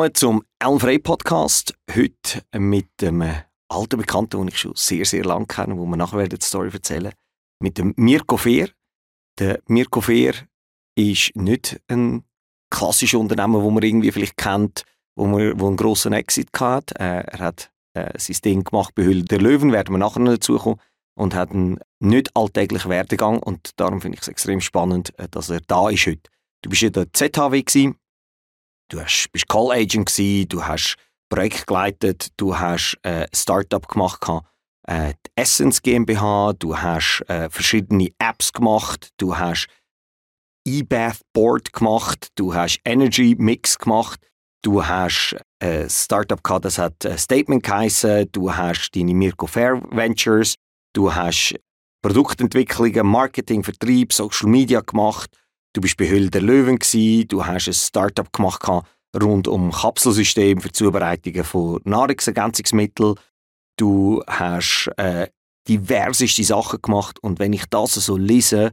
willkommen zum Elmfrei Podcast. Heute mit einem alten Bekannten, den ich schon sehr, sehr lange kenne, wo wir nachher die Story erzählen mit dem Mirko Fehr. Der Mirko Fehr ist nicht ein klassischer Unternehmer, wo man irgendwie vielleicht kennt, wo, man, wo einen grossen Exit hat. Äh, er hat äh, sein Ding gemacht bei Hülle der Löwen, werden wir nachher noch dazu kommen, und hat einen nicht alltäglichen Werdegang und darum finde ich es extrem spannend, äh, dass er da ist heute. Du bist ja der ZHW gewesen, du hast, bist Call Agent gewesen, du hast Projekt geleitet, du hast äh, Startup gemacht, äh, die Essence GmbH, du hast äh, verschiedene Apps gemacht, du hast E-Bath Board gemacht, du hast Energy Mix gemacht, du hast ein äh, Startup gehabt, das hat äh, Statement geheißen, du hast deine Mirko Fair Ventures, du hast Produktentwicklungen, Marketing, Vertrieb, Social Media gemacht, du bist bei Hülle der Löwen gewesen, du hast ein Startup gemacht rund um Kapselsystem für die Zubereitung von Nahrungsergänzungsmitteln, du hast äh, diverseste Sachen gemacht und wenn ich das so lese,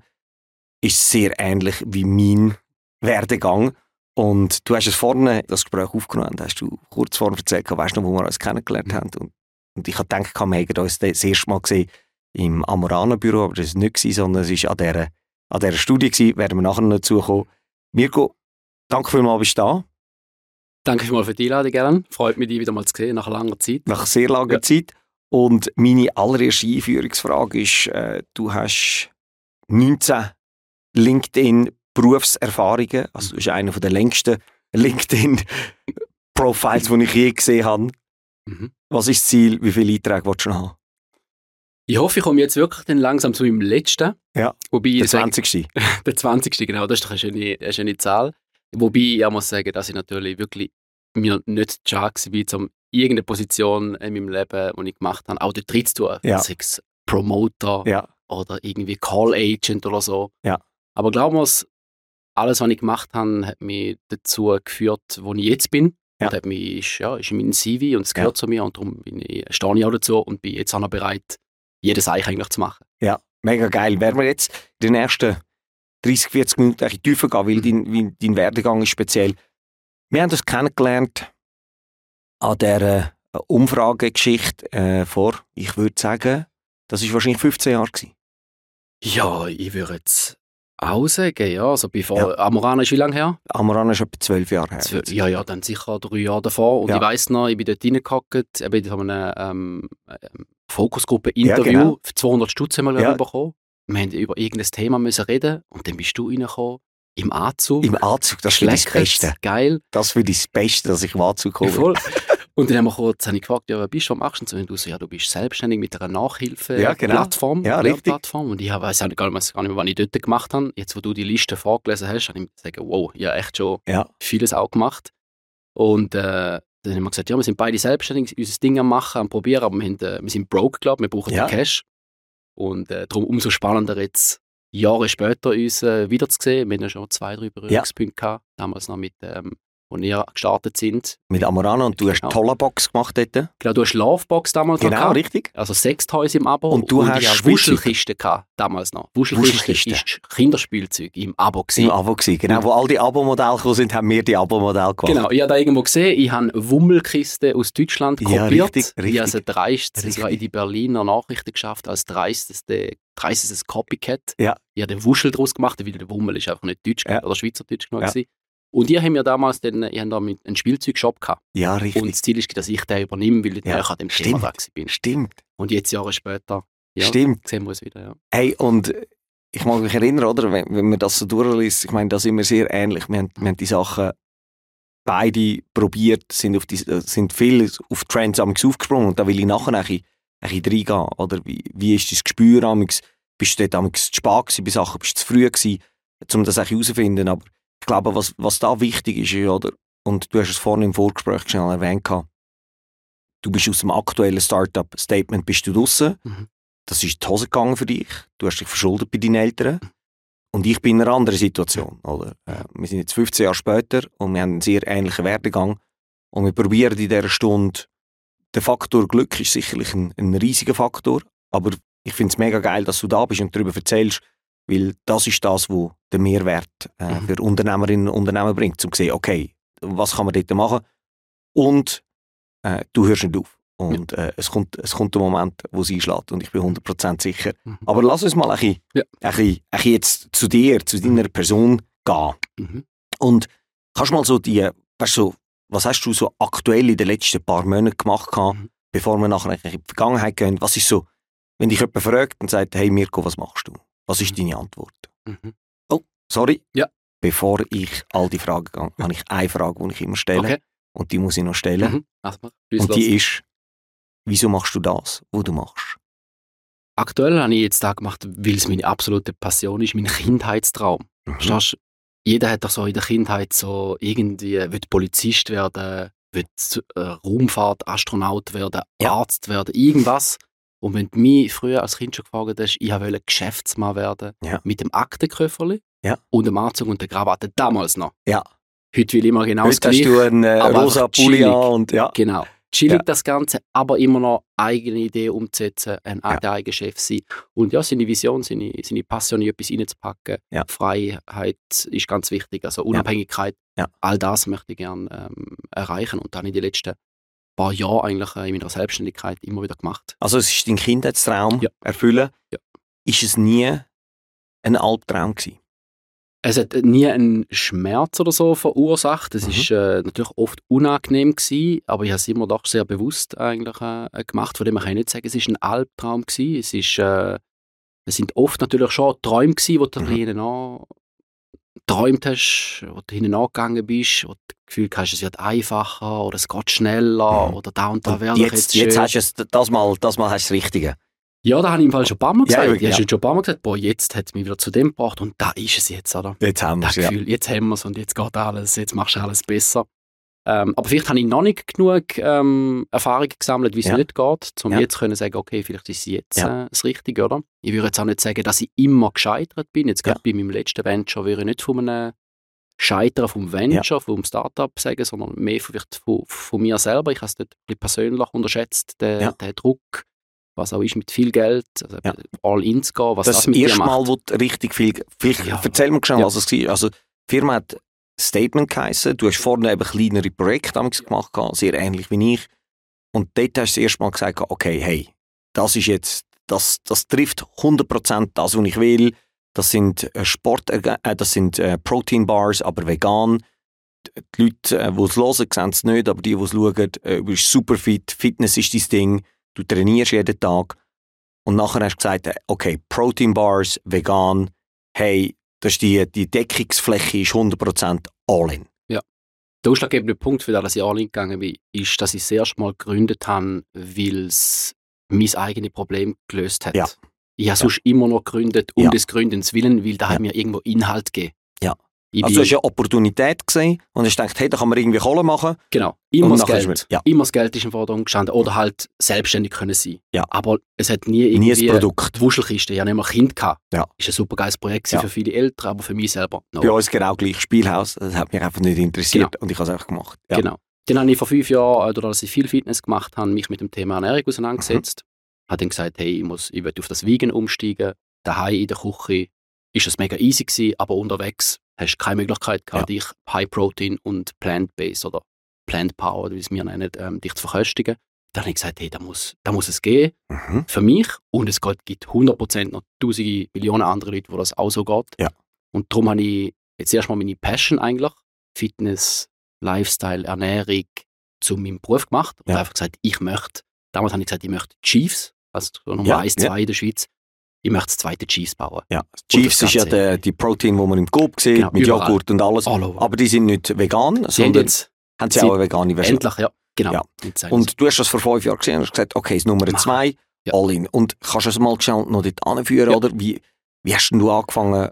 ist es sehr ähnlich wie mein Werdegang. Und du hast es vorne, das Gespräch aufgenommen, hast du kurz vorne erzählt, weißt du noch, wo wir uns kennengelernt haben. Und, und ich habe gedacht, wir hätten uns das erste Mal gesehen im Amorana-Büro, aber das war nicht, sondern es war an dieser, an dieser Studie, gewesen, werden wir nachher noch dazukommen. Mirko, danke vielmals, bist du da. Danke vielmals für die Einladung, Gern. Freut mich, dich wieder mal zu sehen, nach langer Zeit. Nach sehr langer ja. Zeit. Und meine allererste Einführungsfrage ist, äh, du hast 19 LinkedIn-Berufserfahrungen. Also, du bist einer der längsten LinkedIn-Profiles, die ich je gesehen habe. Mhm. Was ist das Ziel? Wie viele Einträge willst du noch haben? Ich hoffe, ich komme jetzt wirklich dann langsam zu meinem letzten. Ja, Wobei der 20. der 20. genau, das ist doch eine schöne, eine schöne Zahl. Wobei ich muss sagen, dass ich natürlich wirklich mir nicht schade war, um irgendeine Position in meinem Leben, die ich gemacht habe, auch dort drin zu tun. Ja. Sei es Promoter ja. oder irgendwie Call Agent oder so. Ja. Aber glauben wir alles, was ich gemacht habe, hat mich dazu geführt, wo ich jetzt bin. Ja. Und hat mich, ist, ja, ist in meinem CV und es gehört ja. zu mir und darum bin ich, stehe ich auch dazu und bin jetzt auch noch bereit, jedes Eich eigentlich zu machen. Ja, mega geil. Werden wir jetzt in den ersten 30, 40 Minuten ein tiefer gehen, weil dein, wie, dein Werdegang ist speziell. Wir haben uns kennengelernt an dieser äh, Umfragegeschichte äh, vor, ich würde sagen, das war wahrscheinlich 15 Jahre. Gewesen. Ja, ich würde jetzt auch sagen, ja. Also bevor, ja. Amorana ist wie lange her? Amorana ist etwa zwölf Jahre her. Zwölf, ja, ja, dann sicher drei Jahre davor. Und ja. ich weiss noch, ich bin dort reingehackt, eben in einem ähm, ähm, Fokusgruppe-Interview. Ja, genau. Für 200 Stutz haben wir ja. bekommen. Wir mussten über irgendein Thema müssen reden und dann bist du reingekommen. Im Anzug. Im Anzug, das ist das Beste. Geil. Das für das Beste, dass ich im Anzug komme. Voll. Und dann haben wir kurz habe ich gefragt, ja, was bist du, was machst du? Und du so, ja, du bist selbstständig mit einer Nachhilfe-Plattform, ja, genau. ja, Und ich weiß gar nicht, gar nicht mehr, was ich dort gemacht habe. Jetzt, wo du die Liste vorgelesen hast, habe ich gesagt, wow, ja, echt schon ja. vieles auch gemacht. Und äh, dann haben wir gesagt, ja, wir sind beide selbstständig, unser Ding am machen, am probieren, aber wir, haben, äh, wir sind broke, glaube wir brauchen ja. Cash. Und äh, darum umso spannender jetzt, Jahre später uns äh, wiederzusehen. Wir haben ja schon zwei, drei Berührungspunkte ja. gehabt, damals noch mit ähm, wo wir gestartet sind. Mit Amorana und du genau. hast Tollabox gemacht dort? Genau, du hast Lovebox damals genau, noch Genau, richtig. Also Sextoys im Abo. Und du und hast ja Wuschelkiste gehabt, damals noch. Wuschelkiste, Wuschelkiste. ist Kinderspielzeug im Abo gewesen. Im Abo gewesen, genau. Wo all die Abo-Modelle gekommen sind, haben wir die Abo-Modelle gemacht. Genau, ich habe da irgendwo gesehen, ich habe Wummelkiste aus Deutschland kopiert. Ja, richtig, richtig. Ich habe dreist, sogar in die Berliner Nachrichten geschafft, als dreisteste dreistes Copycat. Ja. Ich habe den Wuschel daraus gemacht, weil der Wummel ist einfach nicht deutsch ja. oder Schweizerdeutsch genug ja. Und ihr haben ja damals den, ich da mit einen Spielzeugshop gehabt. Ja, richtig. Und das Ziel ist, dass ich den übernehme, weil ich ja. an dem Stimmt. Thema da bin. Stimmt. Und jetzt Jahre später ja, Stimmt. sehen wir es wieder. Ja. Hey, und ich mag mich erinnern, oder, wenn, wenn man das so durchliest, ich meine, da sind wir sehr ähnlich. Wir haben, wir haben die Sachen beide probiert, sind, auf die, sind viel auf Trends aufgesprungen und da will ich nachher ein bisschen, ein bisschen reingehen. Oder wie, wie ist das Gespür? Amix? Bist du dort zu spät bei Sachen? Bist du zu früh gewesen, um das herauszufinden? Aber ich glaube, was, was da wichtig ist, oder? Und du hast es vorhin im Vorgespräch schnell erwähnt, du bist aus dem aktuellen Startup-Statement bist du draußen. Mhm. Das ist die Hose gegangen für dich. Du hast dich verschuldet bei deinen Eltern. Und ich bin in einer anderen Situation. Oder? Äh, wir sind jetzt 15 Jahre später und wir haben einen sehr ähnlichen Werdegang. Und wir probieren in dieser Stunde, der Faktor Glück ist sicherlich ein, ein riesiger Faktor, aber ich finde es mega geil, dass du da bist und darüber erzählst, weil das ist das, was den Mehrwert äh, mhm. für Unternehmerinnen und Unternehmer bringt, um zu sehen, okay, was kann man dort machen? und äh, du hörst nicht auf. Und ja. äh, es, kommt, es kommt der Moment, wo es einschlägt und ich bin 100% sicher. Mhm. Aber lass uns mal ein bisschen, ja. ein, bisschen, ein bisschen jetzt zu dir, zu deiner Person gehen. Mhm. Und kannst du mal so die, weißt du, was hast du so aktuell in den letzten paar Monaten gemacht, mhm. bevor wir nachher in die Vergangenheit gehen? Was ist so, wenn dich jemand fragt und sagt, hey Mirko, was machst du? Was ist mhm. deine Antwort? Mhm. Oh, sorry. Ja. Bevor ich all die Fragen gehe, habe ich eine Frage, die ich immer stelle. Okay. Und die muss ich noch stellen. Mhm. Und die ist, wieso machst du das, was du machst? Aktuell habe ich jetzt da gemacht, weil es meine absolute Passion ist, mein Kindheitstraum. Mhm. Jeder hat doch so in der Kindheit so irgendwie, will Polizist werden, will äh, Raumfahrt, Astronaut werden, ja. Arzt werden, irgendwas. Und wenn du mich früher als Kind schon gefragt hast, ich wollte Geschäftsmann werden, ja. mit dem Aktenköfferli ja. und dem Anzug und der Krawatte, damals noch. Ja. Heute will ich immer genau das Gleiche. Heute hast du einen äh, rosa Pulli und ja. Genau. Chillig ja. das Ganze, aber immer noch eigene Ideen umzusetzen, ein ja. eigener Chef sein. Und ja, seine Vision, seine, seine Passion in etwas reinzupacken. Ja. Freiheit ist ganz wichtig, also Unabhängigkeit. Ja. All das möchte ich gerne ähm, erreichen und dann in den letzten paar Jahren eigentlich äh, in meiner Selbstständigkeit immer wieder gemacht. Also es ist dein Kindheitstraum erfüllen. Ist es nie ein Albtraum gewesen? Es hat nie einen Schmerz oder so verursacht. Es mhm. ist äh, natürlich oft unangenehm gewesen, aber ich habe es immer doch sehr bewusst eigentlich äh, gemacht. Von dem kann ich nicht sagen, es ist ein Albtraum gewesen. Es ist, äh, es sind oft natürlich schon Träume gewesen, wo du mhm. hinten an träumt hast, wo du hinten angegangen bist, wo du Gefühl hast, es wird einfacher oder es geht schneller mhm. oder da und da wäre jetzt, jetzt, jetzt hast du es, das mal, das mal hast du das Richtige. Ja, da habe ich im Fall schon ein paar Mal gesagt. Ja, ja. Ich habe schon ein paar Mal gesagt, boah, jetzt hat es mich wieder zu dem gebracht und da ist es jetzt, oder? Jetzt haben wir es, ja. Jetzt haben wir es und jetzt geht alles, jetzt machst du alles besser. Ähm, aber vielleicht habe ich noch nicht genug ähm, Erfahrung gesammelt, wie es ja. nicht geht, um ja. jetzt können sagen, okay, vielleicht ist es jetzt ja. äh, das Richtige, oder? Ich würde jetzt auch nicht sagen, dass ich immer gescheitert bin. Jetzt gerade bei meinem letzten Venture würde ich nicht von einem Scheitern vom Venture, vom Startup sagen, sondern mehr vielleicht von, von mir selber. Ich habe es nicht persönlich unterschätzt, den, den Druck, was auch ist mit viel Geld, also ja. all in zu gehen, was das, das mit erste Mal, wo richtig viel, vielleicht ja. erzähl mir schnell, ja. was es war. Also, die Firma hat Statement geheißen, du hast vorne eben kleinere Projekte gemacht, sehr ähnlich wie ich. Und dort hast du das erste Mal gesagt, okay, hey, das ist jetzt, das, das trifft 100% das, was ich will. Das sind äh, Sport, äh, das sind äh, Protein Bars, aber vegan. Die Leute, äh, die es hören, sehen es nicht, aber die, die es schauen, äh, du bist super fit, Fitness ist dein Ding du trainierst jeden Tag und nachher hast du gesagt, okay, Protein Bars, vegan, hey, das ist die, die Deckungsfläche ist 100% all in. Ja. Der ausschlaggebende Punkt, für das ich all in gegangen bin, ist, dass ich das erste Mal gegründet habe, weil es mein eigenes Problem gelöst hat. Ja. Ich habe ja. sonst immer noch gegründet, um ja. des Gründens willen, weil da ja. hat mir irgendwo Inhalt gegeben. Ja. Ich also du hast eine Opportunität gesehen und hast gedacht, hey, da kann man irgendwie Kohle machen. Genau, immer das Geld. Mit, ja. Immer das Geld ist im Vordergrund gestanden. Oder halt selbstständig können sein. Ja. Aber es hat nie irgendwie... Nie ein Produkt. Wuschelkiste. Ich hatte nicht mehr Kind. Gehabt. Ja. Ist ein super geiles Projekt ja. für viele Eltern, aber für mich selber no. Bei uns genau gleich Spielhaus. Das hat mich einfach nicht interessiert genau. und ich habe es einfach gemacht. Ja. Genau. Dann habe ich vor fünf Jahren, dadurch, dass ich viel Fitness gemacht habe, mich mit dem Thema Ernährung auseinandergesetzt. Habe dann gesagt, hey, ich, muss, ich will auf das Vegan umsteigen. Daheim in der Küche ist es mega easy gewesen, aber unterwegs hast du keine Möglichkeit gehabt, ja. dich High Protein und Plant-Based oder Plant Power, wie es wir nennen, ähm, dich zu verköstigen. Dann habe ich gesagt, hey, da muss, da muss es gehen mhm. für mich und es gibt 100% noch tausende Millionen andere Leute, wo das auch so geht. Ja. Und darum habe ich jetzt erstmal meine Passion eigentlich, Fitness, Lifestyle, Ernährung, zu meinem Beruf gemacht und ja. einfach gesagt, ich möchte, damals habe ich gesagt, ich möchte Chiefs, also Nummer ja, 1, 2 ja. in der Schweiz, ich möchte das zweite Cheese bauen. Ja, Chiefs ist ja der, die Protein, die man im Coop sieht, genau, mit überall. Joghurt und alles. Aber die sind nicht vegan, sondern jetzt, haben sie auch eine vegane Version. Endlich, ja. Genau. Ja. Und du hast das vor fünf Jahren gesehen und hast gesagt, okay, das Nummer Mach. zwei, ja. all in. Und kannst du es mal schnell noch dort anführen, ja. oder? Wie, wie hast du angefangen,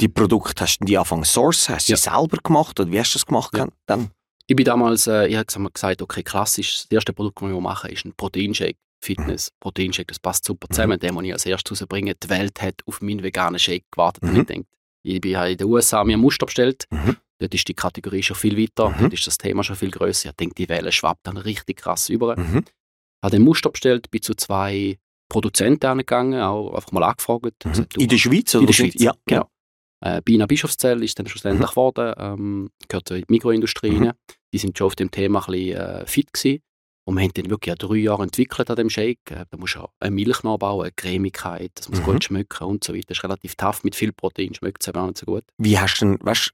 die Produkte, hast du die angefangen zu sourcen? Hast du ja. sie selber gemacht oder wie hast du das gemacht ja. dann? Ich bin damals, äh, ich habe gesagt, okay, klassisch, das erste Produkt, das wir machen, ist ein Proteinshake. Fitness, Proteinshake, das passt super zusammen. Mhm. Den, den ich als erstes rausbringe. Die Welt hat auf meinen veganen Shake gewartet mhm. und ich denke, ich bin in den USA mir ein Muster bestellt. Mhm. Dort ist die Kategorie schon viel weiter, mhm. dort ist das Thema schon viel größer. Ich denke, die Welle schwappt dann richtig krass über. Mhm. Habe den Muster bestellt, bin zu zwei Produzenten angegangen, auch einfach mal angefragt. Mhm. Gesagt, in der Schweiz? Oder in der Schweiz, ja. Genau. Äh, Bina Bischofszell ist dann schlussendlich mhm. geworden, ähm, gehört zur Mikroindustrie mhm. rein. die sind schon auf dem Thema ein bisschen äh, fit gewesen. Und wir haben den wirklich drei Jahre entwickelt an dem Shake. Äh, da musst du eine Milch nachbauen, eine Cremigkeit, das muss mhm. gut schmecken und so weiter. Das ist relativ tough, mit viel Protein schmeckt es aber auch nicht so gut. Wie hast du denn, weißt,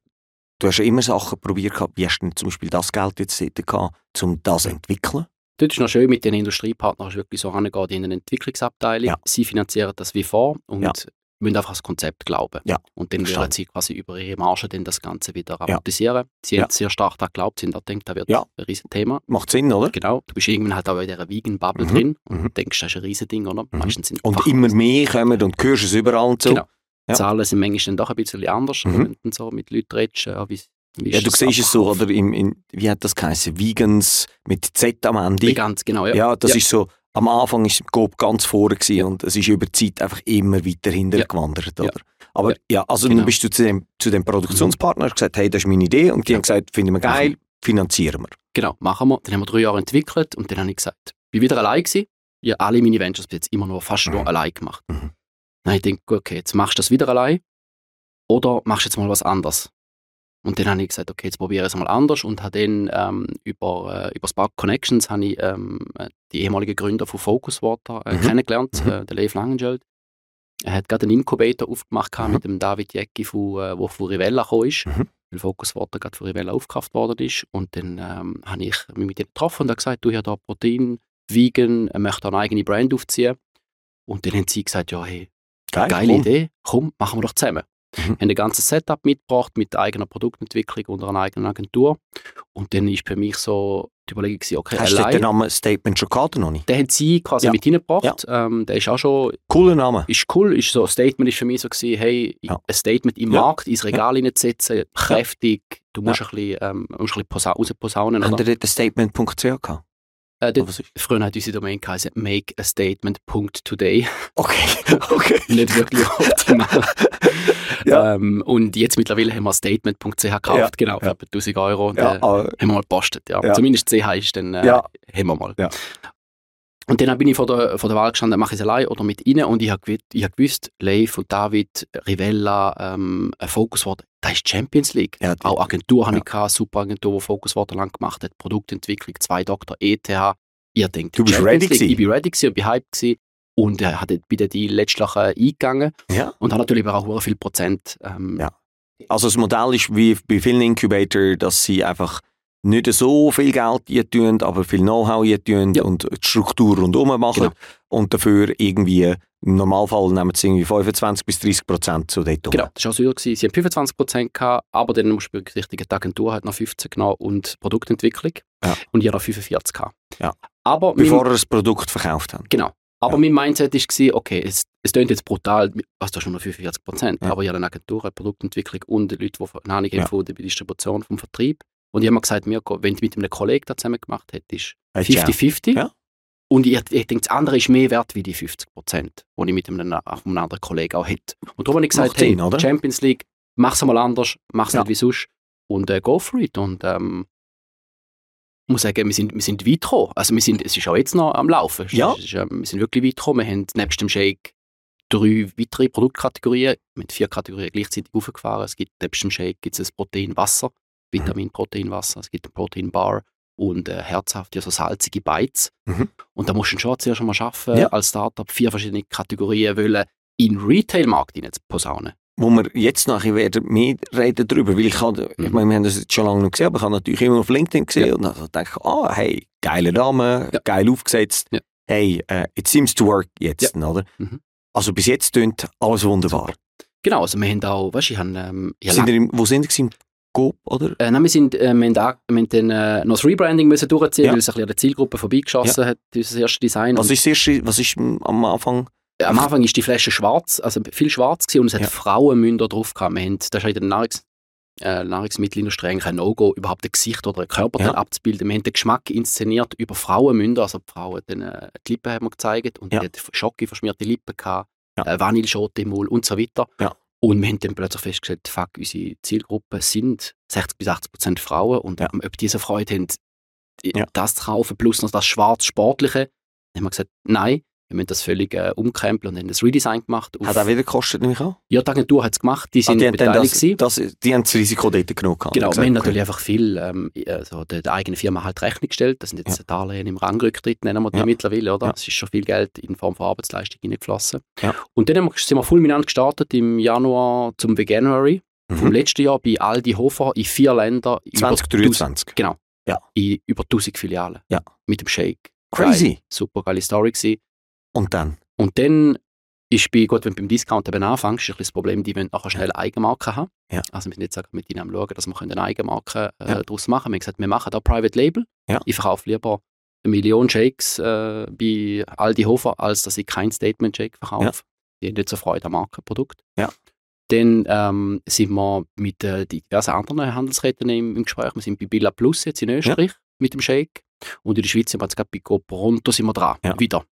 du hast ja immer Sachen probiert gehabt, wie hast du denn zum Beispiel das Geld jetzt gehabt, um das zu entwickeln? Dort ist noch schön, mit den Industriepartnern wirklich so rangehen in eine Entwicklungsabteilung. Ja. Sie finanzieren das wie vor und ja müssen einfach das Konzept glauben. Ja, und dann werden sie quasi über ihre Marge dann das Ganze wieder amortisieren. Ja. Sie ja. haben sehr stark daran geglaubt, sind da denkt, da wird ja. ein Riesenthema. Macht Sinn, oder? Genau. Du bist irgendwann halt auch in dieser Vegan-Bubble mhm. drin und mhm. denkst, das ist ein Riesending, oder? Mhm. Meistens sind und immer mehr kommen und hörst es überall und so. Genau. Ja. Zahlen sind manchmal dann doch ein bisschen anders, mhm. wenn du so mit Leuten redest, ja, wie, ja, du siehst es so, oder im, in, wie hat das geheißen? Vegans mit Z am Ende. Ganz genau, ja. Ja, das ist so, am Anfang war Coop ganz vorne ja. und es ist über die Zeit einfach immer weiter hinter ja. Oder? Ja. Aber ja, also genau. dann bist du zu dem, zu dem Produktionspartner gesagt, hey, das ist meine Idee und die haben gesagt, finden wir geil, finanzieren wir. Genau, machen wir. Dann haben wir drei Jahre entwickelt und dann habe ich gesagt, ich bin wieder allein gewesen. Ich habe alle meine Ventures bis jetzt immer nur fast mhm. nur allein gemacht. Mhm. Dann habe ich gedacht, okay, jetzt machst du das wieder allein oder machst du jetzt mal was anderes. Und dann habe ich gesagt, okay, jetzt probiere ich es mal anders und habe dann ähm, über, äh, über Spark Connections habe ich ähm, die ehemaligen Gründer von Focus Water äh, mhm. kennengelernt, mhm. äh, der Leif Langenscheld. Er hat gerade einen Inkubator aufgemacht mhm. mit dem David Jäcki, von, äh, wo von Rivella gekommen ist, mhm. weil Focus Water gerade von Rivella aufgekauft worden ist. Und dann ähm, habe ich mich mit ihm getroffen und gesagt, du, ich habe hier Protein, Vegan, er möchte eine eigene Brand aufziehen. Und dann haben sie gesagt, ja, hey, Geil, geile komm. Idee, komm, machen wir doch zusammen. Mhm. haben ein ganzes Setup mitgebracht mit eigener Produktentwicklung unter einer eigenen Agentur. Und dann ist für mich so die Überlegung gewesen, okay, Hast allein, du den Namen Statement schon gehabt noch nicht? Den haben sie quasi ja. mit reingebracht. Ja. Ähm, der ist auch schon... Cooler Name. Ist cool. Ist so, Statement ist für mich so gewesen, hey, ja. ein Statement im Markt, ins Regal ja. reinzusetzen, kräftig, du musst ein bisschen, ähm, musst ein bisschen rausposaunen. Haben Sie dort Statement.ch gehabt? Äh, früher hat unsere Domain geheißen make a statement.today. Okay, okay. Nicht wirklich optimal. ja. ähm, und jetzt mittlerweile haben wir statement.ch gekauft, ja. genau, für ja. 1000 Euro. Und, ja, äh, haben wir mal gepostet, ja. ja. Zumindest CH ist dann, äh, haben wir mal. Und dann bin ich vor der, vor der Wahl gestanden, mache ich es allein oder mit ihnen und ich habe gewusst, hab gewusst Leif und David, Rivella, ähm, ein Focuswort, das ist Champions League. Ja, Auch Agentur ja. habe ich gehabt, super Agentur, die Focuswort lang gemacht hat, Produktentwicklung, zwei Doktor, ETH. Ihr denkt, du bist Champions ready League. Ich bin ready gewesen und bin hyped gewesen und äh, hat bei den Deal letztlich eingegangen ja. und hat natürlich auch viel Prozent. Ähm, ja. Also das Modell ist wie bei vielen Incubator, dass sie einfach nicht so viel Geld tun, aber viel Know-how tun ja. und die Struktur rundherum machen genau. und dafür irgendwie im Normalfall nehmen sie irgendwie 25 bis 30 Prozent zu dort Genau, das war auch so. Sie haben 25 Prozent gehabt, aber dann musst du berücksichtigen, die Agentur hat noch 15 genommen und Produktentwicklung ja. und ihr noch 45 gehabt. Ja. Aber Bevor wir das Produkt verkauft haben. Genau. Aber ja. mein Mindset war, okay, es, es klingt jetzt brutal, also du hast nur 45 Prozent, ja. aber ich habe eine Agentur, eine Produktentwicklung und Leute, die eine Ahnung haben von der Distribution, vom Vertrieb. Und ich habe mir gesagt, Mirko, wenn du mit einem Kollegen da zusammen gemacht hättest, 50-50. Ja. Und ich, ich denke, das andere ist mehr wert wie die 50 Prozent, die ich mit einem, einem anderen Kollegen auch hätte. Und darum habe ich gesagt, Macht hey, Sinn, Champions League, mach es mal anders, mach es ja. nicht wie sonst und äh, go for it. Und ähm, ich muss sagen, wir sind, wir sind weit gekommen. Also wir sind, es ist auch jetzt noch am Laufen. Ja. Ist, äh, wir sind wirklich weit gekommen. Wir haben nebst dem Shake drei weitere Produktkategorien mit vier Kategorien gleichzeitig aufgefahren. Es gibt nebst dem Shake gibt es Protein Wasser, Vitamin Protein Wasser, es gibt ein Protein Bar und äh, herzhafte, also salzige Bites. Mhm. Und da musst du schon zuerst mal schaffen, ja. als Startup vier verschiedene Kategorien wollen in Retail-Markt zu posaunen wo wir jetzt nachher werden mehr reden darüber, weil ich habe, ich mhm. meine, wir haben das jetzt schon lange noch gesehen, aber ich habe natürlich immer auf LinkedIn gesehen ja. und dann dachte ich, ah, hey, geiler Name, ja. geil aufgesetzt, ja. hey, uh, it seems to work jetzt, oder? Mhm. Also bis jetzt klingt alles wunderbar. Genau, also wir haben auch, weißt du, ich habe... Ähm, sind im, wo sind Sie? Im Coop, oder? Äh, nein, wir, sind, äh, wir haben, wir haben dann, äh, noch das Rebranding müssen durchziehen, weil es ein bisschen an der Zielgruppe vorbeigeschossen hat, dieses erste Design. Was ist, das erste, was ist am Anfang am Anfang ist die Flasche schwarz, also viel schwarz gewesen und es hat ja. Frauenmünder drauf gehabt. Wir haben, das ist in der Nahrungs äh, Nahrungsmittelindustrie eigentlich ein No-Go, überhaupt ein Gesicht oder ein Körperteil ja. abzubilden. Wir haben den Geschmack inszeniert über Frauenmünder, also die Frauen dann, äh, die Lippen haben wir gezeigt und ja. die hat Schocke verschmierte Lippen gehabt, ja. äh, Vanilleschote im Mund und so weiter. Ja. Und wir haben dann plötzlich festgestellt, fuck, unsere Zielgruppe sind 60 bis 80 Prozent Frauen und ja. ob diese Freude haben, das zu kaufen plus noch das schwarz-sportliche, haben wir gesagt, nein, Wir haben das völlig äh, umkrempelt und haben das Redesign gemacht. Hat auch wieder gekostet, nehme ich an? Ja, die Agentur hat es gemacht, die Ah, sind die, haben dann beteiligt das, das, die haben das Risiko dort genug gehabt. Genau, Gesagt, wir haben okay. natürlich einfach viel ähm, also der, der eigenen Firma halt Rechnung gestellt. Das sind jetzt Ja. Darlehen im Rangrücktritt, nennen wir die Ja. mittlerweile, oder? Ja. Es ist schon viel Geld in Form von Arbeitsleistung reingeflossen. Ja. Und dann haben wir, sind wir fulminant gestartet im Januar zum Veganuary vom Mhm. letzten Jahr bei Aldi Hofer in vier Ländern. über 2023. Genau. Ja. In über 1000 Filialen. Ja. Mit dem Shake. Crazy. Geil. Super geile Story gewesen. Und dann? Und dann ist bei, gut, wenn du beim Discount eben anfängst, ist das Problem, die wollen nachher schnell Eigenmarken haben. Ja. Also wir sind jetzt mit ihnen am schauen, dass wir eine Eigenmarke äh, Ja. daraus machen können. Wir haben gesagt, wir machen da Private Label. Ja. Ich verkaufe lieber eine Million Shakes äh, bei Aldi Hofer, als dass ich kein Statement Shake verkaufe. Die haben nicht so Freude am Markenprodukt. Ja. Dann ähm, sind wir mit äh, diversen anderen Handelsketten im, im Gespräch. Wir sind bei Billa Plus jetzt in Österreich mit dem Shake. Und in der Schweiz sind wir jetzt gerade bei Pronto sind wir dran. Ja. Wieder.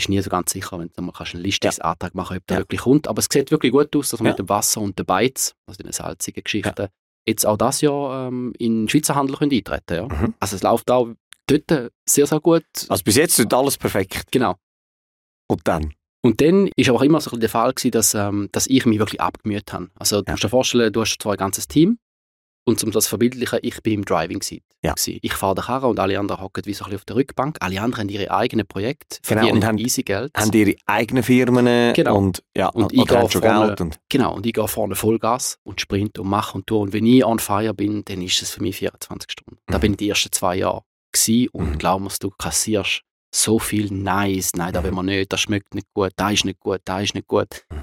Ist nie so ganz sicher, wenn du mal kannst einen Listungsantrag machen ob der Ja. wirklich kommt. Aber es sieht wirklich gut aus, dass Ja. mit dem Wasser und den Beiz, also den salzigen Geschichten, jetzt auch das Jahr ähm, in den Schweizer Handel können eintreten ja. Mhm. Also es läuft auch dort sehr, sehr gut. Also bis jetzt ist alles perfekt. genau. Und dann? Und dann ist aber auch immer so der Fall gewesen, dass, ähm, dass ich mich wirklich abgemüht habe. Also du Ja. musst dir vorstellen, du hast zwar ein ganzes Team und um das zu verbildlichen, ich bin im Driving Seat. Ja. Ich fahre den Karren und alle anderen hocken wie so ein bisschen auf der Rückbank. Alle anderen haben ihre eigenen Projekte, Genau, verdienen und haben- easy Geld. Haben ihre eigenen Firmen Genau. und, ja, Und ich gehe schon vorne- Geld. Und, Genau, und ich gehe vorne Vollgas und sprint und mache und tue. Und wenn ich on fire bin, dann ist es für mich 24 Stunden. Da Mhm. bin ich die ersten zwei Jahre gewesen und Mhm. glaub mir, du kassierst so viel Nice, nein, da Mhm. will man nicht, das schmeckt nicht gut, da ist nicht gut, da ist nicht gut. Mhm.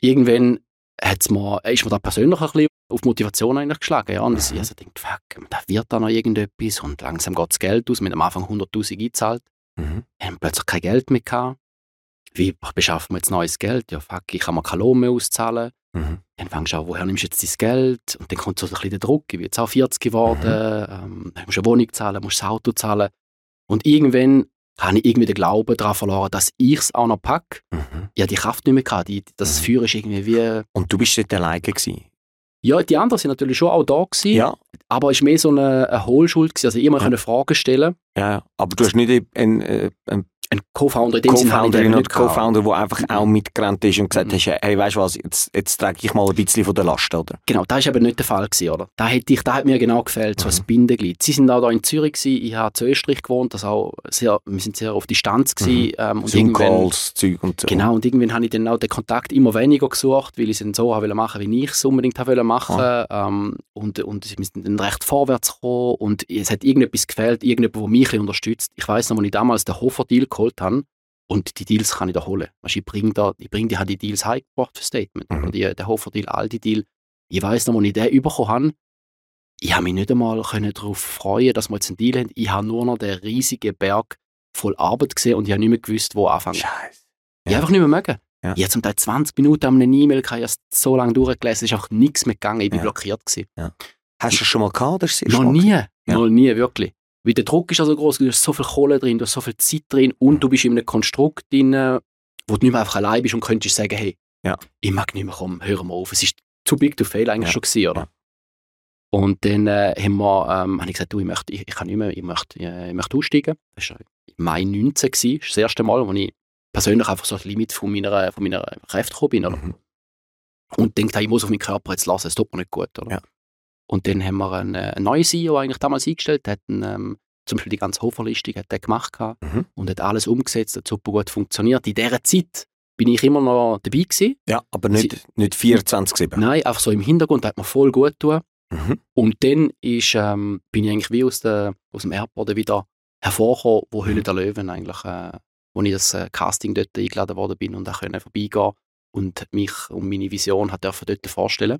Irgendwann hat's mir, ist mir da persönlich ein bisschen auf Motivation eigentlich geschlagen. Ja? Und ich Mhm. also denkt, fuck, da wird da noch irgendetwas und langsam geht das Geld aus. Mit am Anfang 100'000 eingezahlt, mhm. haben plötzlich kein Geld mehr gehabt. Wie beschaffen wir jetzt neues Geld? Ja, fuck, ich kann mir kein Lohn mehr auszahlen. Mhm. Dann fängst du an, woher nimmst du jetzt dein Geld? Und dann kommt so ein bisschen der Druck. Ich bin jetzt auch 40 geworden, ähm, du musst eine Wohnung zahlen, musst das Auto zahlen. Und irgendwann habe ich irgendwie den Glauben daran verloren, dass ich es auch noch packe. Mhm. Ich habe die Kraft nicht mehr gehabt. Die, das Mhm. Feuer ist irgendwie wie... Und du bist dort alleine gewesen? Ja, die anderen sind natürlich schon auch da gewesen, Ja, aber es war mehr so eine, eine Hohlschuld. Gewesen. Also immer Ja. können Fragen stellen. ja, ja. aber du hast nicht einen, äh, einen Ein Co-Founder eben oder nicht. Co-Founder, der einfach auch mitgerannt ist und gesagt Mhm. hast, hey, weißt du was, jetzt, jetzt trage ich mal ein bisschen von der Last, oder? Genau, das war eben nicht der Fall, gewesen, oder? Da hätte ich, da hat mir genau gefällt, so Mhm. ein Bindeglied. Sie sind auch da in Zürich gewesen, ich habe zu Österreich gewohnt, das auch sehr, wir sind sehr auf Distanz gewesen. Ähm, und Zoom-Calls, Zeug und so. genau, und irgendwann habe ich dann auch den Kontakt immer weniger gesucht, weil ich es so habe machen wie ich es unbedingt habe machen ähm, und, und wir sind dann recht vorwärts gekommen und es hat irgendetwas gefehlt, irgendjemand, der mich unterstützt. Ich weiß noch, als ich damals den Hofer-Deal geholt habe, und die Deals kann ich da holen. Weißt, ich bringe da, ich bringe die, habe die Deals heimgebracht für Statement. Mhm. Die, der Hofer-Deal, Aldi-Deal. Ich weiß noch, als ich den bekommen habe, ich habe mich nicht einmal darauf freuen, dass wir jetzt einen Deal haben. Ich habe nur noch den riesigen Berg voll Arbeit gesehen und ich habe nicht mehr gewusst, wo anfangen. Scheiße. Ich einfach nicht mehr mögen. Ja. Ich habe zum Teil 20 Minuten an einer E-Mail gehabt, ich habe so lange durchgelesen, es ist einfach nichts mehr gegangen, ich bin Ja. blockiert gewesen. Hast du das schon mal gehabt? Oder ist Noch nie, noch nie, wirklich. Weil der Druck ist also groß, du hast so viel Kohle drin, du hast so viel Zeit drin und du bist in einem Konstrukt drin, wo du nicht mehr einfach allein bist und könntest sagen, hey, Ja. ich mag nicht mehr kommen, hör mal auf. Es ist zu big to fail eigentlich Ja. schon gewesen, oder? Ja. Und dann äh, haben wir, ähm, habe ich gesagt, du, ich, möchte, ich, ich kann nicht mehr, ich möchte, äh, ich möchte aussteigen. Das war im Mai 19, gewesen, das, das erste Mal, wo ich persönlich einfach so ein Limit von meiner, von meiner Kräfte gekommen bin. Oder? Mhm. Und denkt, ich muss auf meinen Körper jetzt lassen, es tut mir nicht gut. Oder? Ja. Und dann haben wir einen, äh, neuen CEO eigentlich damals eingestellt, der hat einen, ähm, zum Beispiel die ganze Hoferlistung hat der gemacht Mhm. und hat alles umgesetzt, hat super gut funktioniert. In dieser Zeit bin ich immer noch dabei gewesen. Ja, aber nicht, nicht 24-7. Nein, einfach so im Hintergrund, hat mir voll gut getan. Mhm. Und dann ist, ähm, bin ich eigentlich wie aus, der, aus dem Erdboden wieder hervorgekommen, wo Hülle der Löwen eigentlich, äh, wo ich das äh, Casting dort eingeladen worden bin und auch können vorbeigehen und mich und meine Vision hat dürfen dort vorstellen.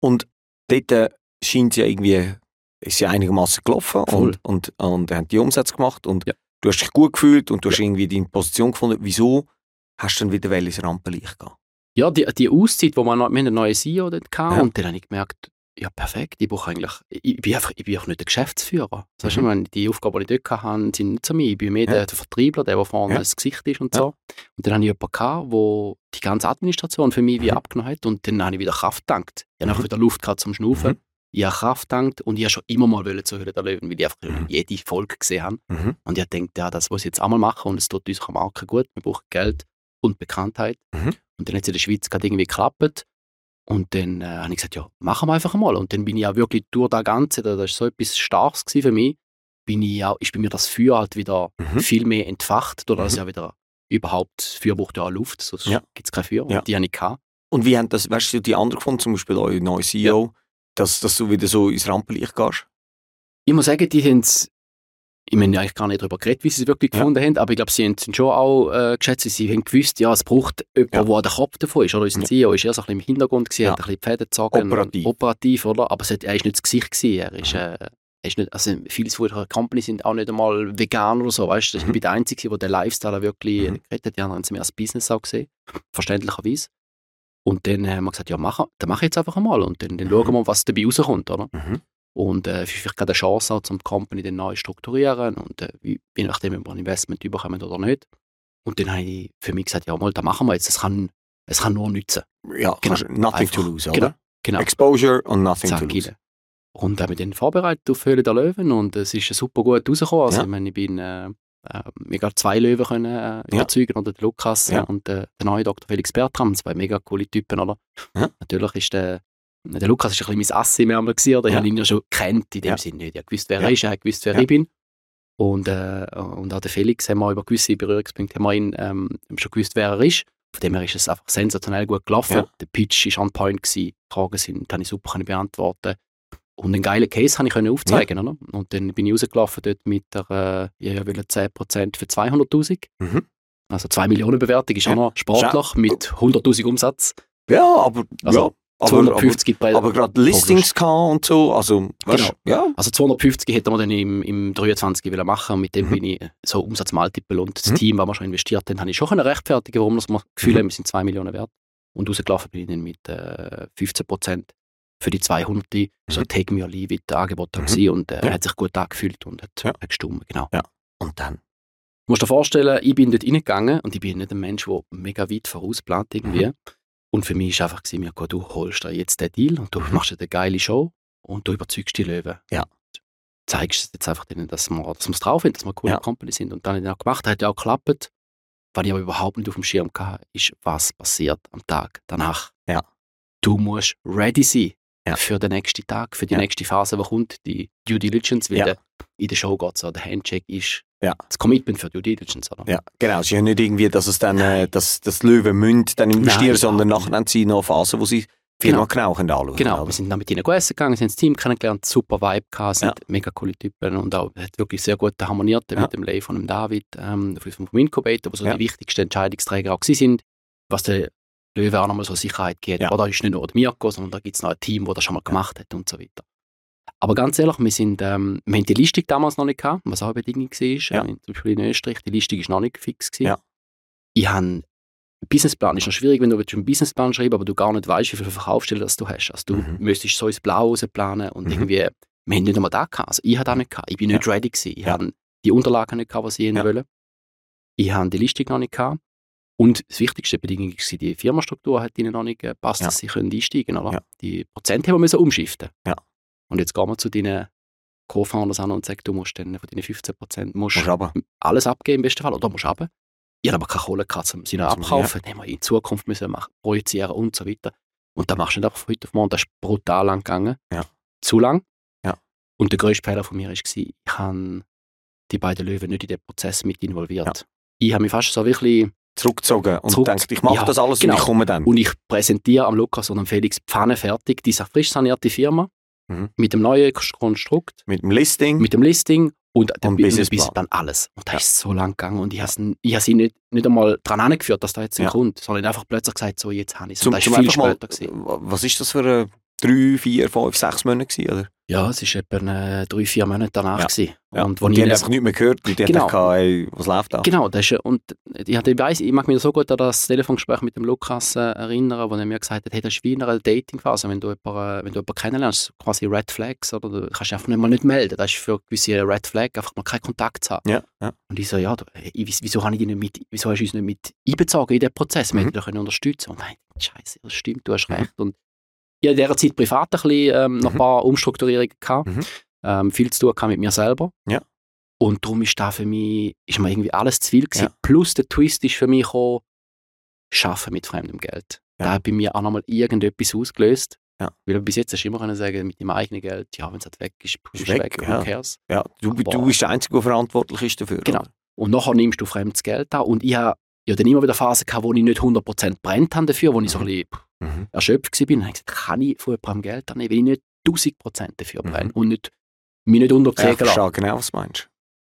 Und dort äh, scheint es ja irgendwie, ist ja einigermaßen gelaufen Voll. und, und, und haben die Umsätze gemacht und Ja. du hast dich gut gefühlt und du hast irgendwie deine Position gefunden. Wieso hast du dann wieder ins Rampenlicht gehen? Ja, die, die Auszeit, wo man noch, wir haben einen neuen CEO dort hatten, Ja. und dann habe ich gemerkt, ja perfekt, ich brauche eigentlich, ich, ich, bin einfach, ich bin auch nicht der Geschäftsführer. Heißt, Mhm. meine, die Aufgaben, die ich dort hatte, sind nicht so mir. Ich bin mehr Ja. der, der Vertriebler, der, der vorne Ja. das Gesicht ist und Ja. so. Und dann hatte ich jemanden, der die ganze Administration für mich wie Mhm. abgenommen hat und dann habe ich wieder Kraft gedankt. Ich habe Mhm. wieder Luft gehabt zum Schnaufen. Mhm. ich habe Kraft getankt und ich habe schon immer mal zur Höhle der Löwen, weil ich einfach mhm. jede Folge gesehen habe. Mhm. Und ich denke, ja, das muss ich jetzt einmal machen und es tut unserer Marke gut. Wir brauchen Geld und Bekanntheit. Mhm. Und dann hat es in der Schweiz gerade irgendwie geklappt. Und dann äh, habe ich gesagt, ja, machen wir einfach mal. Und dann bin ich auch wirklich durch das Ganze, das war so etwas Starkes für mich, bin ich auch, ist bei mir das Feuer halt wieder mhm. viel mehr entfacht, dass mhm. ja wieder überhaupt Feuer braucht ja auch Luft, sonst ja. gibt es kein Feuer. Ja. Und die habe ich gehabt. Und wie haben das, weißt du, die anderen gefunden, zum Beispiel euer neuer CEO, ja. dass, dass du wieder so ins Rampenlicht gehst? Ich muss sagen, die haben es, ich meine eigentlich gar nicht darüber geredet, wie sie es wirklich ja. gefunden haben, aber ich glaube, sie haben es schon auch äh, geschätzt, sie haben gewusst, ja, es braucht jemanden, ja. der der Kopf davon ist, oder? Unser ja. CEO ist eher so ein bisschen im Hintergrund gewesen, ja. hat ein bisschen Pferde gezogen. Operativ. Operativ, oder? Aber hat, er ist nicht das Gesicht gewesen, er ist, äh, er ist nicht, also viele von Company sind auch nicht einmal vegan oder so, weißt du? Ich mhm. bin der Einzige, der den Lifestyle wirklich mhm. geredet hat, die anderen haben es mehr als Business auch gesehen, verständlicherweise. Und dann haben wir gesagt, ja, mach, dann mach ich jetzt einfach mal und dann, dann mhm. schauen wir, was dabei rauskommt, oder? Mhm. Und äh, vielleicht gerade eine Chance auch, um die Company dann neu strukturieren und äh, wie, je nachdem, ob wir ein Investment bekommen oder nicht. Und dann habe ich für mich gesagt, ja mal, das machen wir jetzt, es kann, es kann nur nützen. Ja, genau. nothing einfach, to lose, oder? Genau, genau. Exposure und nothing Zack, to lose. Und habe mich dann vorbereitet auf Höhle der Löwen und es ist super gut rausgekommen. Also, ja. ich meine, ich bin äh, äh, wir gerade zwei Löwen können äh, überzeugen, ja. oder der Lukas ja. und äh, der neue Dr. Felix Bertram, zwei mega coole Typen, oder? Ja. Natürlich ist der, der Lukas ist ein bisschen mein Assi mehr gewesen, oder? Ich habe ihn ja schon kennt in dem ja. Sinne nicht. Ich gewusst, wer er ist, er gewusst, wer ich bin. Und, äh, und auch der Felix haben wir über gewisse Berührungspunkte haben wir ihn, ähm, schon gewusst, wer er ist. Von dem her ist es einfach sensationell gut gelaufen. Der Pitch war on point, gewesen. die Fragen sind, kann ich super beantworten. Und einen geilen Case konnte ich aufzeigen. Ja. Oder? Und dann bin ich rausgelaufen dort mit der, äh, ja, will 10% für 200'000. Mhm. Also 2 Millionen Bewertung ist ja. auch noch sportlich mit 100'000 Umsatz. Ja, aber also, ja. 250 aber, aber, aber gerade Listings und so, also genau. ja. Also 250 hätten wir dann im, im 23 wollen machen und mit dem mhm. bin ich so Umsatzmultiple und das mhm. Team, das wir schon investiert haben, habe ich schon rechtfertigen warum wir das Gefühl mhm. haben, wir sind 2 Millionen wert. Und rausgelaufen bin ich dann mit äh, 15 Prozent für die 200 mhm. so Take Me or Leave It Angebot mhm. und äh, ja. hat sich gut angefühlt und hat, ja. hat gestimmt, genau. Ja. Und dann? Du musst dir vorstellen, ich bin dort reingegangen und ich bin nicht ein Mensch, der mega weit vorausplant irgendwie. Mhm. Und für mich war einfach, mir, du holst da jetzt den Deal und du mhm. machst eine geile Show und du überzeugst die Löwen. Ja. Zeigst jetzt einfach denen, dass wir es drauf haben, dass wir eine coole ja. Company sind. Und dann hat er auch gemacht, hat ja auch geklappt. Was ich aber überhaupt nicht auf dem Schirm hatte, ist, was passiert am Tag danach. Ja. Du musst ready sein ja. für den nächsten Tag, für die ja. nächste Phase, die kommt, die Due Diligence, weil ja. der, in der Show geht so, der Handshake ist ja. das Commitment für Due Diligence. Oder? Ja, genau. Es ist ja nicht irgendwie, dass es dann, äh, dass das Löwen münd dann investieren, Nein, sondern nachher haben sie noch eine Phase, wo sie Firma genau, genau anschauen Genau, wir sind dann mit ihnen gegessen gegangen, sind das Team kennengelernt, super Vibe gehabt, sind mega coole Typen und auch hat wirklich sehr gut harmoniert mit dem Lay von dem David, ähm, vom Incubator, wo so die wichtigsten Entscheidungsträger auch sind, was der Löwe auch nochmal so Sicherheit gibt. Ja. Oder ist nicht nur der Mirko, sondern da gibt es noch ein Team, das das schon mal gemacht hat und so weiter. Aber ganz ehrlich, wir, sind, ähm, wir haben die Listung damals noch nicht gehabt, was auch eine Bedingung war. Ja. Äh, zum Beispiel in Österreich, die Listung ist noch nicht fix. Gewesen. Ja. Ich habe Businessplan ist noch schwierig, wenn du einen Businessplan schreibst, aber du gar nicht weißt, wie viele Verkaufsstellen das du hast. Also du mhm. müsstest so ins Blau planen und mhm. irgendwie, wir haben nicht einmal da gehabt. Also ich hatte das nicht gehabt. Ich bin nicht ready gewesen. Ich ja. hatte die Unterlagen nicht gehabt, was ich ja. wollte. Ich habe die Listung noch nicht gehabt. Und das wichtigste Bedingung war, die Firmenstruktur hat ihnen noch nicht gepasst, ja. dass sie können einsteigen können. Ja. Die Prozente haben wir müssen umschiften. Ja. Und jetzt gehen wir zu deinen Co-Founders an und sagen, du musst dann von deinen 15 Prozent alles abgeben im besten Fall. Oder musst du runter. Ich habe aber keine Kohle gehabt, um sie noch abkaufen. Ja. Dann wir in Zukunft müssen machen, projizieren und so weiter. Und da machst du nicht einfach von heute auf morgen. Das ist brutal lang gegangen. Ja. Zu lang. Ja. Und der grösste Fehler von mir war, ich habe die beiden Löwen nicht in den Prozess mit involviert. Ja. Ich habe mich fast so wirklich zurückgezogen und Zurück denkt, ich mache ja, das alles genau. und ich komme dann. Und ich präsentiere am Lukas und am Felix Pfanne fertig, diese frisch sanierte Firma mhm. mit dem neuen Konstrukt. Mit dem Listing. Mit dem Listing und, und Businessplan alles. Und das ja. ist so lang gegangen und ich habe ich sie nicht, nicht einmal daran angeführt, dass da jetzt ein ja. kommt, sondern einfach plötzlich gesagt, so jetzt habe ich es. Und das ist viel später. Mal, was ist das für eine drei, vier, fünf, sechs Monate gewesen, oder? Ja, es war etwa drei, vier Monate danach. Ja. Gewesen. Ja. Und, und die haben einfach nichts mehr gehört, die genau. dachten, hey, was läuft da? Genau, das ist, und ich, hatte, ich, weiss, ich mag mich so gut an das Telefongespräch mit dem Lukas äh, erinnern, wo er mir gesagt hat, hey, das ist wie in einer Datingphase, wenn du jemanden, äh, wenn du jemanden kennenlernst, quasi Red Flags, oder du kannst einfach nicht mal nicht melden, das ist für gewisse Red Flag einfach mal keinen Kontakt zu haben. Ja, ja. Und ich so, ja, du, wieso, habe ich dich nicht mit, wieso hast du uns nicht mit einbezogen in den Prozess, wir mhm. hätten dich unterstützen Und nein, scheiße, das stimmt, du hast mhm. recht. Und ich in dieser Zeit privat ein bisschen, ähm, noch ein Mhm. paar Umstrukturierungen gehabt. Mhm. Ähm, viel zu tun mit mir selber. Ja. Und darum ist da für mich, ist mir irgendwie alles zu viel gewesen. Ja. Plus der Twist ist für mich gekommen, Schaffen mit fremdem Geld. Ja. Da hat bei mir auch nochmal irgendetwas ausgelöst. Ja. Weil bis jetzt hast du immer können sagen, mit dem eigenen Geld, ja, wenn es halt weg ist, Ist weg, weg, ja. cares. Ja, du, Aber- du bist der Einzige, der verantwortlich ist dafür. Genau. oder? Und nachher nimmst du fremdes Geld an. Und ich habe ja dann immer wieder Phasen gehabt, wo ich nicht 100% brennt habe dafür, wo ich so ein bisschen Mhm. erschöpft war. Habe ich gesagt, kann ich von jemandem Geld annehmen, weil ich nicht 1000% dafür Mhm. brenne und nicht, mich nicht Ja, ich unterkriegen lasse. verstehe genau, was du meinst.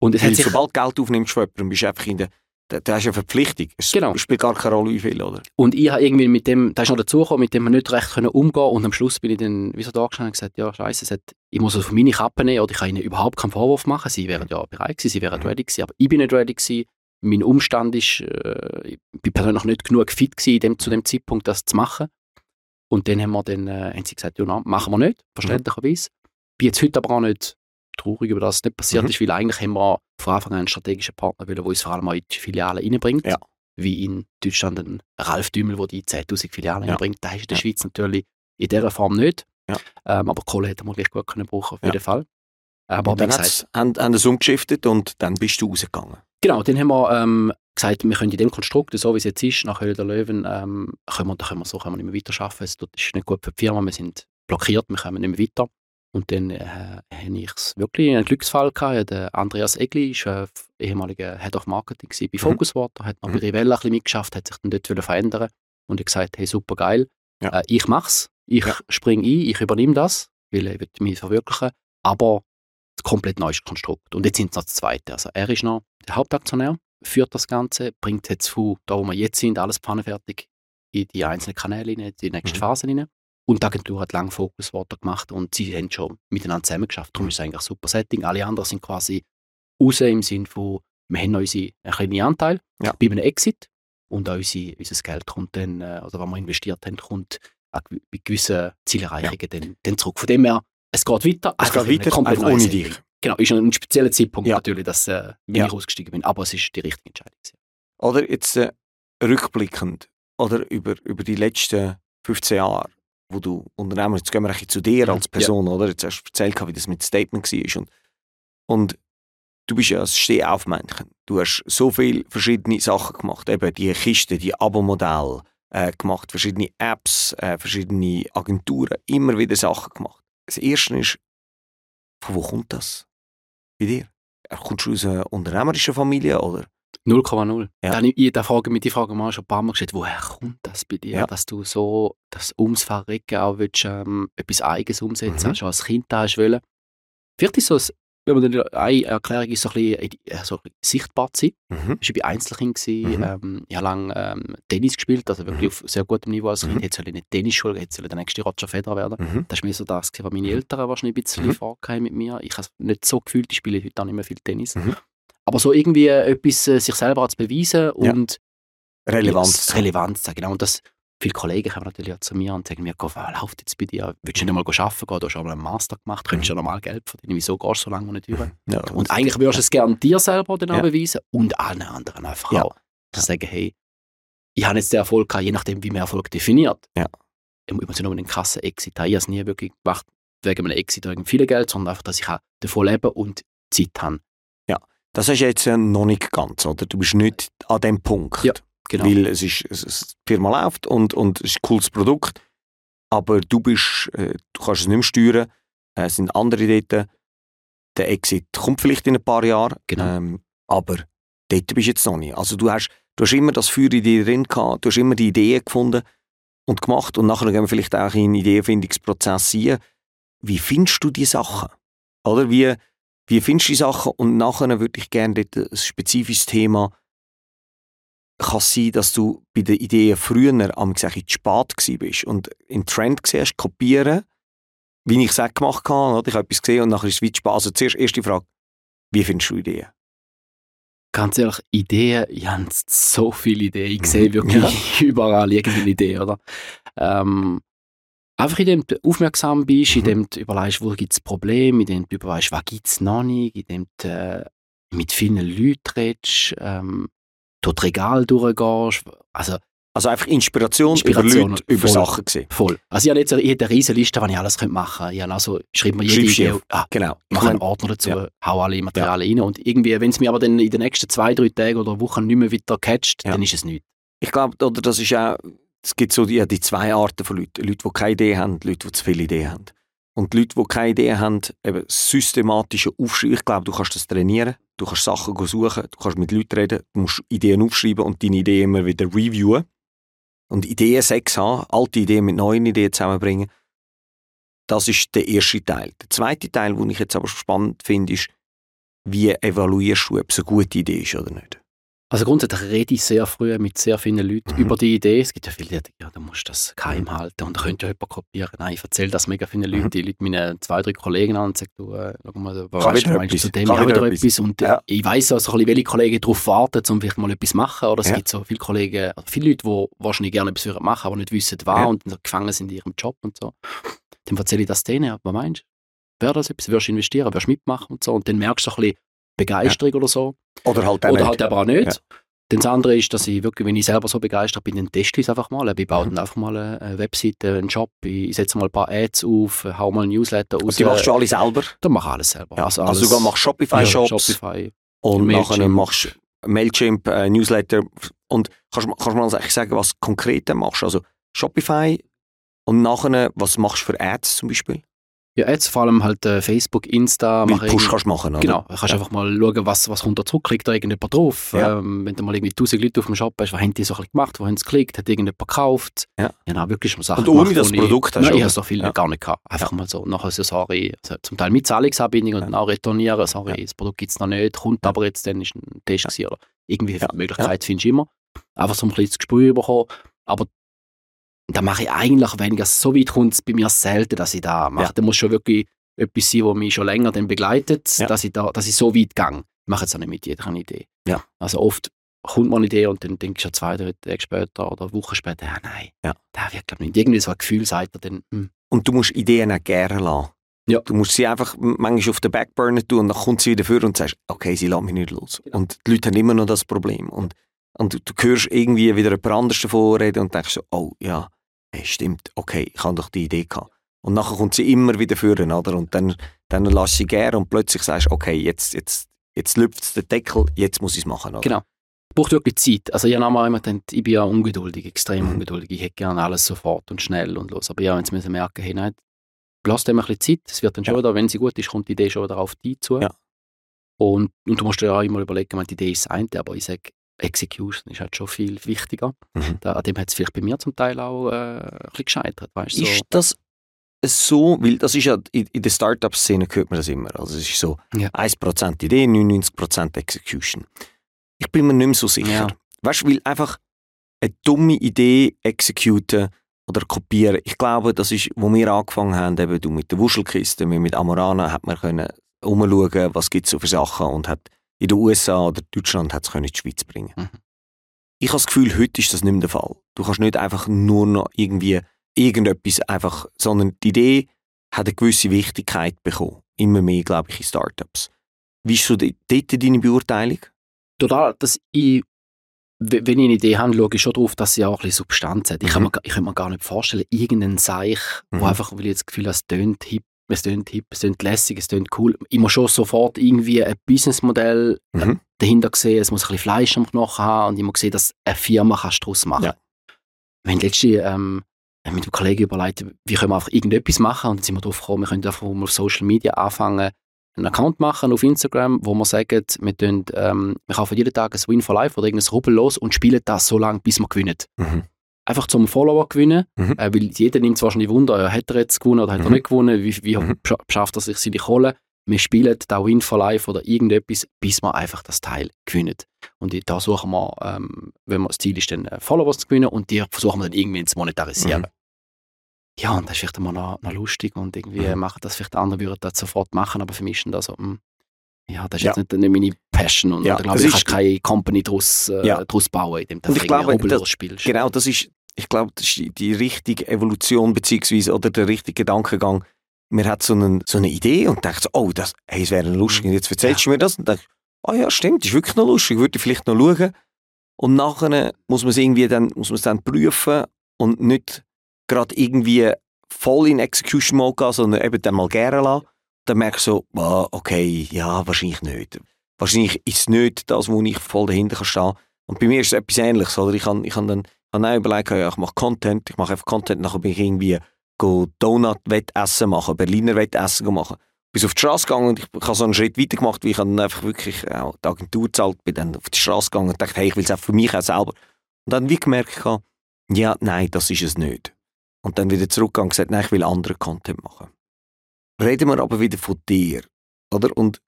Und es Weil hat sich, sobald du Geld aufnimmst von jemandem, bist du einfach in der, da, da hast du eine Verpflichtung. Es Genau. spielt gar keine Rolle, wie viel, oder? und ich habe irgendwie mit dem, da ist noch dazugekommen, mit dem wir nicht recht können umgehen und am Schluss bin ich dann wie so da gestanden und gesagt, ja scheiße, es hat, ich muss es auf meine Kappe nehmen oder ich kann ihnen überhaupt keinen Vorwurf machen. Sie wären ja bereit gewesen, sie wären Mhm. ready gewesen, aber ich bin nicht ready gewesen. Mein Umstand ist, äh, ich bin persönlich nicht genug fit gewesen, dem, zu dem Zeitpunkt das zu machen. Und dann haben wir dann, äh, haben sie gesagt, ja, machen wir nicht, verständlicherweise. Bin jetzt heute aber auch nicht traurig über das, was nicht passiert Mhm. ist, weil eigentlich haben wir von Anfang an einen strategischen Partner wollen, der uns vor allem auch in die Filialen reinbringt. Ja. Wie in Deutschland ein Ralf Dümmel, der die 10'000 Filialen Ja. reinbringt. Das ist in der Ja. Schweiz natürlich in dieser Form nicht. Ja. Ähm, aber Kohle hätte man gleich gut können brauchen, auf jeden Fall. Aber und dann haben, sie es umgeschiftet und dann bist du rausgegangen. Genau, dann haben wir ähm, gesagt, wir können in dem Konstrukt, so wie es jetzt ist, nach Höhle der Löwen, ähm, können wir, da können wir so können wir nicht mehr weiterarbeiten. Es ist nicht gut für die Firma, wir sind blockiert, wir kommen nicht mehr weiter. Und dann äh, habe ich wirklich einen Glücksfall gehabt. Der Andreas Egli ist äh, ehemaliger Head of Marketing bei Mhm. Focus Water, hat noch Mhm. bei Rivella ein bisschen mitgeschafft, hat sich dann dort verändern und hat gesagt, hey, super geil, Ja. äh, ich mach's, ich Ja. springe ein, ich übernehme das, weil ich will mich verwirklichen, aber komplett neues Konstrukt. Und jetzt sind es noch das Zweite. Also er ist noch der Hauptaktionär, führt das Ganze, bringt jetzt von da, wo wir jetzt sind, alles pfannenfertig in die einzelnen Kanäle in die nächste Mhm. Phase rein. Und die Agentur hat lange Fokusworte gemacht und sie haben schon miteinander zusammengeschafft. Darum ist es eigentlich ein super Setting. Alle anderen sind quasi raus im Sinne von, wir haben unsere einen kleinen Anteil Ja. bei einem Exit und auch unsere, unser Geld kommt dann, äh, oder was wir investiert haben, kommt bei gewissen Zielerreichungen dann, dann zurück. Von dem her, es geht weiter. Es geht weiter, komplett neuen ohne dich. Genau, ist ein spezieller Zeitpunkt Ja. natürlich, dass äh, Ja. ich ausgestiegen bin. Aber es ist die richtige Entscheidung. Oder jetzt äh, rückblickend, oder über, über die letzten 15 Jahre, wo du Unternehmer, jetzt gehen wir ein zu dir als Person, oder? Jetzt hast du erzählt, wie das mit Statement war. Und, und du bist ja ein Stehaufmännchen. Du hast so viele verschiedene Sachen gemacht. Eben die Kiste, die Abo-Modell äh, gemacht, verschiedene Apps, äh, verschiedene Agenturen, immer wieder Sachen gemacht. Das Erste ist, von wo kommt das bei dir? Kommst du aus einer unternehmerischen Familie, oder? 0,0. Ja. Dann, ich, frage mich die Frage mal schon ein paar Mal gestellt, woher kommt das bei dir, Ja. dass du so das ums Verrecken auch willst, ähm, etwas Eigenes umsetzen, Mhm. schon als Kind da hast wollen. Vielleicht ist so, ein- wenn man dann eine Erklärung ist, so ein bisschen, äh, so ein bisschen sichtbar zu sein. Mhm. Ich war bei Einzelkind, Mhm. ähm, ich habe lange ähm, Tennis gespielt, also wirklich auf sehr gutem Niveau als Kind. Mhm. Jetzt soll ich nicht Tennisschule, gehen, jetzt soll ich der nächste Roger Federer werden. Mhm. Das war mir so das, was meine Eltern wahrscheinlich ein bisschen Mhm. vorgehabt mit mir. Ich habe es nicht so gefühlt, ich spiele heute auch nicht mehr viel Tennis. Mhm. Aber so irgendwie etwas äh, sich selber zu beweisen und Relevanz. ja, Relevanz sagen. Genau. Und das, viele Kollegen kommen natürlich auch zu mir und sagen mir, «Gott, was läuft jetzt bei dir? Willst du nicht mal arbeiten gehen? Du hast schon mal einen Master gemacht, könntest ja normal Geld verdienen. Wieso gehst du so lange nicht über? Ja, Und eigentlich würdest du es gerne dir selber dann Ja. beweisen und allen anderen einfach Ja. auch. Zu sagen, hey, ich habe jetzt den Erfolg gehabt, je nachdem, wie man Erfolg definiert. Ja. Ich muss nicht nur einen krassen Exit haben. Ich habe es nie wirklich gemacht wegen einem Exit oder wegen viel Geld, sondern einfach, dass ich auch davon lebe und Zeit habe. Das hast du jetzt noch nicht ganz, oder? Du bist nicht an dem Punkt. Ja, Genau. Weil es ist, es, die Firma läuft und, und es ist ein cooles Produkt, aber du bist, äh, du kannst es nicht mehr steuern, äh, es sind andere dort. Der Exit kommt vielleicht in ein paar Jahren, Genau. ähm, aber dort bist du jetzt noch nicht. Also du hast, du hast immer das Feuer in dir drin gehabt, du hast immer die Ideen gefunden und gemacht und nachher gehen wir vielleicht auch in den Ideenfindungsprozess rein. Wie findest du die Sachen? Oder wie, wie findest du die Sachen? Und nachher würde ich gerne dort ein spezifisches Thema kann es sein, dass du bei den Ideen früher am gesagt spät bist und in Trend gesehen hast, kopieren, wie ich es auch gemacht habe. Oder? Ich habe etwas gesehen und nachher ist es weit spät. Also zuerst erste Frage, wie findest du Ideen? Ganz ehrlich, Ideen, ich habe so viele Ideen. Ich Mhm. sehe wirklich überall irgendeine Idee, oder? Ähm, einfach indem du aufmerksam bist, Mhm. indem du überlegst, wo gibt es Probleme, indem du überlegst, was gibt es noch nicht, indem du äh, mit vielen Leuten redest, ähm, durch das Regal durchgehst. Also, Also einfach Inspiration, Inspiration über Leute, über Sachen gesehen. Voll. Also ich habe jetzt ich eine riesige Liste, die ich alles machen könnte. Ich habe also, schreibe mir jede Idee, ah, genau. mache einen Ordner dazu, ja. hau alle Materialien ja. rein und irgendwie, wenn es mir aber dann in den nächsten zwei, drei Tagen oder Wochen nicht mehr wieder catcht, ja. dann ist es nichts. Ich glaube, oder das ist auch, es gibt so die, die zwei Arten von Leuten. Leute, die keine Idee haben, Leute, die zu viele Ideen haben. Und die Leute, die keine Idee haben, eben systematische Aufschreiben. Ich glaube, du kannst das trainieren. Du kannst Sachen suchen, du kannst mit Leuten reden, du musst Ideen aufschreiben und deine Ideen immer wieder reviewen. Und Ideen Sex haben, alte Ideen mit neuen Ideen zusammenbringen. Das ist der erste Teil. Der zweite Teil, den ich jetzt aber spannend finde, ist, wie evaluierst du, ob es eine gute Idee ist oder nicht? Also grundsätzlich rede ich sehr früh mit sehr vielen Leuten mhm. über die Idee. Es gibt ja viele, die sagen, ja, du musst das geheim mhm. halten und da könnte ja jemand kopieren. Nein, ich erzähle das mega vielen Leuten. Mhm. Die Leute meine zwei, drei Kollegen an und sagen, du, äh, schau mal, was weißt du, meinst zu dem? Kann ich wieder etwas. etwas. Und ja. ich weiss also, welche Kollegen darauf warten, um vielleicht mal etwas zu machen. Oder es ja. gibt so viele Kollegen, also viele Leute, die wahrscheinlich gerne etwas machen, aber nicht wissen, was ja. und gefangen sind in ihrem Job und so. Dann erzähle ich das denen, was meinst du? Wäre das etwas? Würdest du investieren? Würdest du mitmachen und so? Und dann merkst du so ein bisschen Begeisterung oder so. Oder halt Oder nicht. halt aber auch nicht. Das andere ist, dass ich wirklich, wenn ich selber so begeistert bin, dann teste ich es einfach mal. Ich baue dann einfach mal eine Webseite, einen Shop, ich setze mal ein paar Ads auf, hau mal ein Newsletter aus. Und die machst du alle selber? Dann mache ich alles selber. Ja, also, alles, also du machst Shopify-Shops ja, Shopify, und nachher machst du Mailchimp, äh, Newsletter und kannst, kannst du mal sagen, was konkret machst? Also Shopify und nachher, was machst du für Ads zum Beispiel? Ja, jetzt vor allem halt äh, Facebook, Insta. Wie Push kannst du machen, oder? Genau, kannst ja. einfach mal schauen, was, was kommt da zurück, klickt da irgendjemand drauf. Ja. Ähm, wenn du mal irgendwie 1000 Leute auf dem Shop hast, was haben die so gemacht, wo haben sie geklickt, hat irgendjemand gekauft. Ja. Ja, wirklich schon Sachen Und ohne das Produkt hast du Nein, ich habe so viel ja. gar nicht gehabt. Einfach mal so, nachher so, sorry, also zum Teil mit Zahlungsanbindung und dann auch retournieren, sorry, das Produkt gibt es noch nicht, kommt aber jetzt, dann ist ein Test gewesen, oder irgendwie ja. Möglichkeit findest du immer. Einfach so ein kleines Gespür bekommen. Aber da mache ich eigentlich weniger. So weit kommt es bei mir selten, dass ich da mache. Da muss schon wirklich etwas sein, was mich schon länger dann begleitet, ja. dass, ich da, dass ich so weit gehe. Ich mache jetzt auch nicht mit jeder eine Idee. Ja. Also oft kommt man eine Idee und dann denkst du ja zwei, drei Tage später oder Wochen später, ja, nein, ja. der wird glaube ich nicht. Irgendwie so ein Gefühl sagt er dann. Hm. Und du musst Ideen auch gerne lassen. Ja. Du musst sie einfach manchmal auf den Backburner tun und dann kommt sie wieder vor und sagst, okay, sie lassen mich nicht los. Genau. Und die Leute haben immer noch das Problem. Und, und du, du hörst irgendwie wieder jemand anderes davon reden und denkst so, oh ja, hey, stimmt, okay, ich habe doch die Idee gehabt. Und nachher kommt sie immer wieder führen, oder? Und dann, dann lässt sie gern und plötzlich sagst du, okay, jetzt, jetzt, jetzt lüpft der Deckel, jetzt muss ich es machen, oder? Genau. Braucht wirklich Zeit. Also ich habe immer gedacht, ich bin ja ungeduldig, extrem mhm. ungeduldig. Ich hätte gerne alles sofort und schnell und los. Aber ja, wenn sie merken, hey, nein, lass dem ein bisschen Zeit. Es wird dann schon ja. wieder, wenn sie gut ist, kommt die Idee schon wieder auf dich zu. Ja. Und, und du musst dir ja auch immer überlegen, die Idee ist das eine, aber ich sage, Execution ist halt schon viel wichtiger. Mhm. Da, an dem hat es vielleicht bei mir zum Teil auch äh, ein bisschen gescheitert. Weißt, so. Ist das so, weil das ist ja, in, in der Startup-Szene hört man das immer. Also es ist so ja. 1% Idee, 99% Execution. Ich bin mir nicht mehr so sicher. Ja. Weißt du, weil einfach eine dumme Idee exekutieren oder kopieren, ich glaube, das ist, wo wir angefangen haben, eben du mit der Wuschelkiste, mit Amorana, hat man können umschauen, was gibt es so für Sachen und hat in den USA oder Deutschland hat es in die Schweiz bringen. Mhm. Ich habe das Gefühl, heute ist das nicht mehr der Fall. Du kannst nicht einfach nur noch irgendwie irgendetwas einfach, sondern die Idee hat eine gewisse Wichtigkeit bekommen. Immer mehr, glaube ich, in Startups. Wie ist so dort deine Beurteilung? Total, dass ich, wenn ich eine Idee habe, schaue ich schon darauf, dass sie auch ein bisschen Substanz hat. Ich, mhm. kann, mir, ich kann mir gar nicht vorstellen, irgendeinen Seich, mhm. wo einfach, weil ich das Gefühl habe, es tönt hip, es tönt hip, es tönt lässig, es tönt cool. Ich muss schon sofort irgendwie ein Businessmodell mhm. dahinter sehen, es muss ein bisschen Fleisch am Knochen haben und ich muss sehen, dass eine Firma kannst daraus machen ja. Wenn letztlich ähm, mit einem Kollegen überlegt, wie können wir einfach irgendetwas machen und dann sind wir darauf gekommen, wir können einfach auf Social Media anfangen, einen Account machen auf Instagram, wo wir sagen, wir, tun, ähm, wir kaufen jeden Tag ein Win for Life oder irgendein Rubbel los und spielen das so lange, bis wir gewinnen. Mhm. Einfach zum Follower gewinnen, mhm. äh, weil jeder nimmt es wahrscheinlich Wunder, äh, hat er jetzt gewonnen oder hat mhm. er nicht gewonnen, wie, wie mhm. schafft er sich seine Kohle. Wir spielen da Win for Life oder irgendetwas, bis wir einfach das Teil gewinnen. Und da suchen wir, ähm, wenn wir das Ziel ist, dann äh, Followers zu gewinnen und die versuchen wir dann irgendwie zu monetarisieren. Mhm ja, und das ist vielleicht immer noch, noch lustig und irgendwie mhm. machen das vielleicht andere würden das sofort machen, aber für mich ist das so, mh, hm, ja, das ist ja. jetzt nicht, nicht meine Passion und ja, da glaube ich, ich keine Company daraus äh, ja. bauen, indem du irgendwie spielst. Genau, das ist, ich glaube, das ist die richtige Evolution beziehungsweise oder der richtige Gedankengang. Man hat so, einen, so eine Idee und denkt so, oh, das, hey, es wäre lustig, und jetzt erzählst du mir das und denkst, oh ja, stimmt, das ist wirklich noch lustig, würde ich vielleicht noch schauen. und nachher muss man es irgendwie dann, muss man es dann prüfen und nicht gerade irgendwie voll in Execution Mode gehen, sondern eben dann mal gerne lassen. Dann merkst du so, oh, okay, ja, wahrscheinlich nicht. Wahrscheinlich ist es nicht das, wo ich voll dahinter kann stehen. Und bei mir ist es etwas Ähnliches, oder? Ich habe ich dann ich auch überlegt, ja, ich mache Content, ich mache einfach Content, nachher bin ich irgendwie Donut-Wettessen machen, Berliner Wettessen machen. Bis auf die Straße gegangen und ich habe so einen Schritt weiter gemacht, wie ich dann einfach wirklich auch die Agentur zahlt, bin dann auf die Straße gegangen und dachte, hey, ich will es auch für mich auch selber. Und dann wie gemerkt, ja, nein, das ist es nicht. Und dann wieder zurückgegangen und gesagt, nein, ich will anderen Content machen. Reden wir aber wieder von dir, oder? Und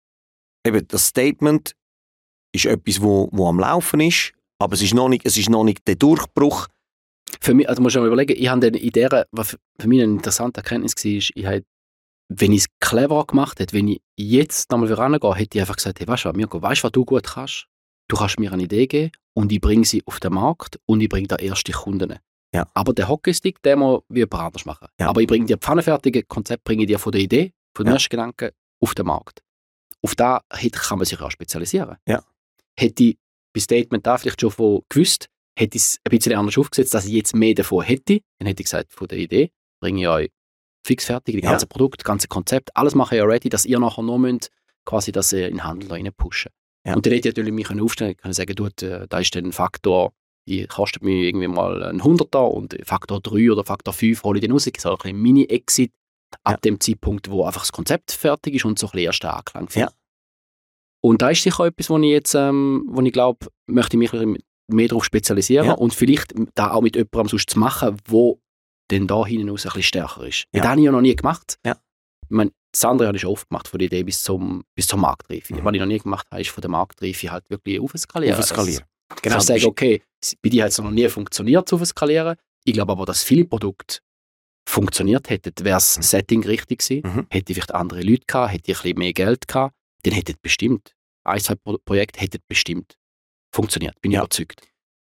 eben das Statement ist etwas, wo, wo am Laufen ist, aber es ist noch nicht, es ist noch nicht der Durchbruch. Für mich, also muss ich mal überlegen, ich habe in der, was für mich eine interessante Erkenntnis war, ich habe, wenn ich es clever gemacht hätte, wenn ich jetzt nochmal vorangehe, hätte ich einfach gesagt, hey, weißt du was, Mirko, weißt du, was du gut kannst? Du kannst mir eine Idee geben und ich bringe sie auf den Markt und ich bringe da erste Kunden. Ja. Aber der Hockeystick, den muss wie jemand anders machen. Ja. Aber ich bringe dir pfannenfertige Konzept, bringe ich dir von der Idee, von den Ja. ersten Gedanken auf den Markt. Auf da kann man sich auch spezialisieren. Ja. Hätte ich bei Statement da vielleicht schon von gewusst, hätte ich es ein bisschen anders aufgesetzt, dass ich jetzt mehr davon hätte, dann hätte ich gesagt, von der Idee bringe ich euch fix fertig, die Ja. ganze Produkt, das ganze Konzept, alles mache ich ja ready, dass ihr nachher nur müsst, quasi das äh, in den Handel rein pushen. Ja. Und dann hätte ich natürlich mich aufstellen können, sagen, du, äh, da ist dann ein Faktor, die kostet mir irgendwie mal ein Hunderter und Faktor 3 oder Faktor 5 hole ich dann raus, so ein bisschen Mini-Exit ab Ja. dem Zeitpunkt, wo einfach das Konzept fertig ist und so ein bisschen Anklang Ja. Und da ist sicher etwas, wo ich jetzt, ähm, wo ich glaube, möchte ich mich mehr darauf spezialisieren Ja. und vielleicht da auch mit jemandem sonst zu machen, wo dann da hinten raus ein bisschen stärker ist. Ja. Das habe ich ja noch nie gemacht. Ja. Ich meine, das andere habe ich schon oft gemacht, von der Idee bis zum, bis zur Marktreife. Mhm. Was ich noch nie gemacht habe, ist von der Marktreife halt wirklich aufskalieren. Aufskalieren. Genau. Genau, Ich sage, okay, bei dir hat es noch nie funktioniert zu skalieren. Ich glaube aber, dass viele Produkte funktioniert hätten, wäre das Mhm. Setting richtig gewesen, Mhm. hätte ich vielleicht andere Leute gehabt, hätte ich ein bisschen mehr Geld gehabt, dann hätte bestimmt, ein, zwei Pro Projekte hätten bestimmt funktioniert, bin ich Ja. überzeugt.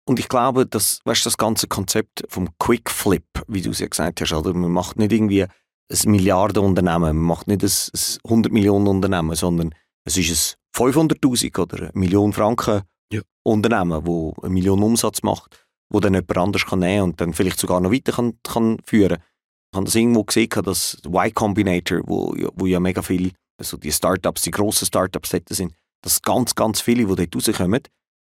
Und ich glaube, dass, weißt, das ganze Konzept vom Quick Flip, wie du es ja gesagt hast, oder? man macht nicht irgendwie ein Milliardenunternehmen, man macht nicht ein, ein 100 Millionen Unternehmen, sondern es ist ein 500'000 oder eine Million Franken Ja. Unternehmen, wo eine Million Umsatz macht, wo dann jemand anders kann nehmen und dann vielleicht sogar noch weiter kann, kann führen. Ich habe das irgendwo gesehen, dass Y Combinator, wo, ja- wo ja mega viele, also die Startups, die grossen Startups dort sind, dass ganz, ganz viele, die dort rauskommen,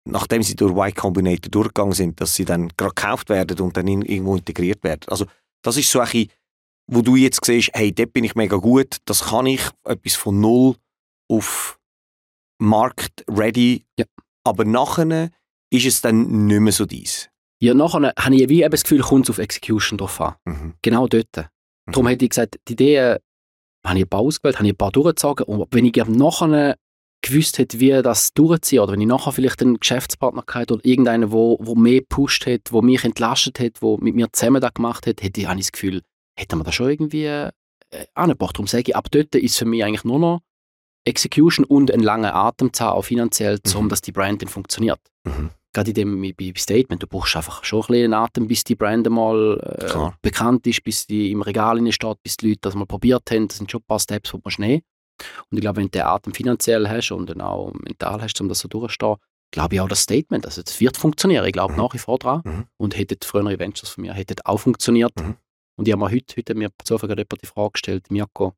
nachdem sie durch Y Combinator durchgegangen sind, dass sie dann gerade gekauft werden und dann in, irgendwo integriert werden. Also das ist so ein wo du jetzt siehst, hey, dort bin ich mega gut, das kann ich, etwas von null auf Markt ready, Ja. aber nachher ist es dann nicht mehr so dies. Ja, nachher habe ich wie eben das Gefühl, kommt es auf Execution drauf an. Mhm. Genau dort. Darum hätte ich gesagt, die Idee habe ich ein paar ausgewählt, habe ich ein paar durchgezogen und wenn ich nachher gewusst hätte, wie das durchzieht oder wenn ich nachher vielleicht einen Geschäftspartner gehabt oder irgendeinen, wo, wo mehr gepusht hat, wo mich entlastet hat, wo mit mir zusammen das gemacht hat, hätte ich, habe ich das Gefühl, hätte man das schon irgendwie äh, angebracht. Darum sage ich, ab dort ist für mich eigentlich nur noch Execution und ein langer Atem zu haben, auch finanziell, um Mhm. dass die Brand dann funktioniert. Mhm. Gerade in dem bei Statement, du brauchst einfach schon ein bisschen Atem, bis die Brand mal äh, bekannt ist, bis die im Regal steht, bis die Leute das mal probiert haben. Das sind schon ein paar Steps, die man schnell. Und ich glaube, wenn du den Atem finanziell hast und dann auch mental hast, um das so durchzustehen, glaube ich auch das Statement, also das wird funktionieren. Ich glaube Mhm. nach wie vor dran. Mhm. Und hätten frühere Ventures von mir hätten auch funktioniert. Mhm. Und ich habe mir heute, heute mir zufällig jemand die Frage gestellt, Mirko,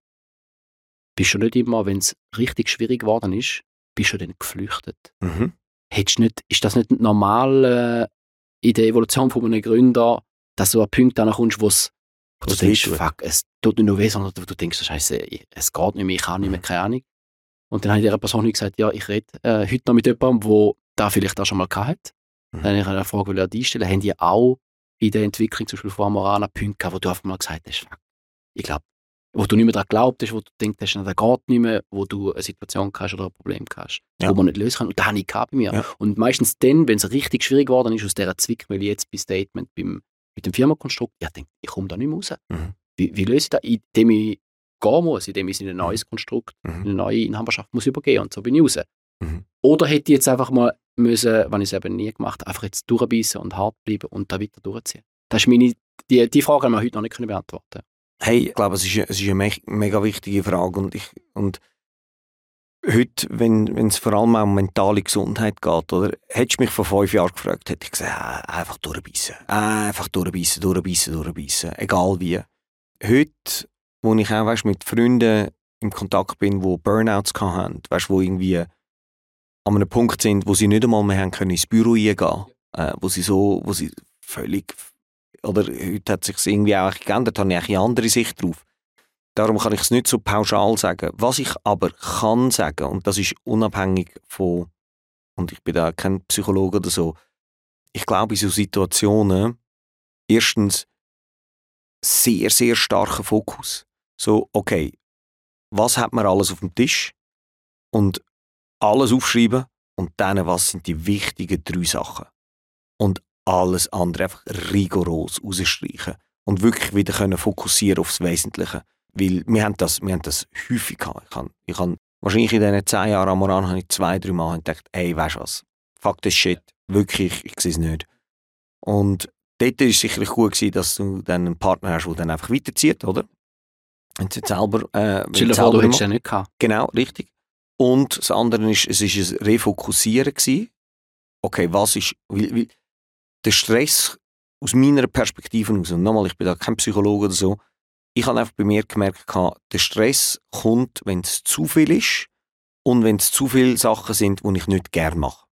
bist du nicht immer, wenn es richtig schwierig geworden ist, bist du dann geflüchtet? Mhm. Hättest nicht, ist das nicht normal äh, in der Evolution von einem Gründer, dass du an Punkte kommst, wo es wo du denkst, fuck, es tut nicht nur weh, sondern du, du denkst, Scheiße, es geht nicht mehr, ich kann nicht mehr, Mhm. keine Ahnung. Und dann habe ich dieser Person gesagt, ja, ich rede äh, heute noch mit jemandem, der da vielleicht auch schon mal gehabt hat. Mhm. Dann habe ich eine Frage will ich einstellen, haben die auch in der Entwicklung zum Beispiel von Amorana Punkte gehabt, wo du einfach mal gesagt hast, fuck, ich glaube, wo du nicht mehr daran glaubt hast, wo du denkst, das geht nicht mehr, wo du eine Situation hast oder ein Problem hast, Ja. wo man nicht lösen kann. Und da habe ich bei mir. Ja. Und meistens dann, wenn es richtig schwierig geworden ist, aus dieser Zwickmühle jetzt bei Statement, beim, mit dem Firmenkonstrukt, ich denke, ich komme da nicht mehr raus. Mhm. Wie, wie löse ich das? Indem ich gehen muss, indem ich in ein neues Konstrukt, in Mhm. eine neue Inhaberschaft muss übergehen und so bin ich raus. Mhm. Oder hätte ich jetzt einfach mal müssen, wenn ich es eben nie gemacht habe, einfach jetzt durchbeissen und hart bleiben und da weiter durchziehen? Das ist meine, die, die Frage haben wir heute noch nicht beantworten Hey, ich glaube, es ist, es ist eine me mega wichtige Frage und, ich, und heute, wenn es vor allem um mentale Gesundheit geht, oder? Hättest du mich vor fünf Jahren gefragt, hätte ich gesagt, äh, einfach durchbeissen. Einfach durchbeissen, durchbeissen, durchbeissen. Egal wie. Heute, wo ich auch, weißt, mit Freunden im Kontakt bin, die Burnouts hatten, weißt, wo irgendwie an einem Punkt sind, wo sie nicht einmal mehr haben können ins Büro eingehen, äh, wo sie so, wo sie völlig, oder heute hat sich irgendwie auch geändert, habe ich eine andere Sicht drauf. Darum kann ich es nicht so pauschal sagen. Was ich aber kann sagen, und das ist unabhängig von, und ich bin da kein Psychologe oder so, ich glaube in so Situationen, erstens sehr, sehr starker Fokus. So, okay, was hat man alles auf dem Tisch? Und alles aufschreiben und dann, was sind die wichtigen drei Sachen? Und alles andere einfach rigoros rausstreichen und wirklich wieder können fokussieren aufs Wesentliche. Weil wir haben das, wir haben das häufig gehabt. Ich habe, ich habe wahrscheinlich in diesen zehn Jahren am Moran habe ich zwei, drei Mal gedacht, ey, weißt du was, fuck das Shit, wirklich, ich sehe es nicht. Und dort war es sicherlich gut gewesen, dass du dann einen Partner hast, der dann einfach weiterzieht, oder? Und jetzt selber... Äh, dir vor, du hättest ja nicht gehabt. Genau, richtig. Und das andere ist, es ist ein Refokussieren gewesen. Okay, was ist... Weil, weil der Stress aus meiner Perspektive aus, und nochmal, ich bin da kein Psychologe oder so, ich habe einfach bei mir gemerkt, der Stress kommt, wenn es zu viel ist und wenn es zu viele Sachen sind, die ich nicht gerne mache.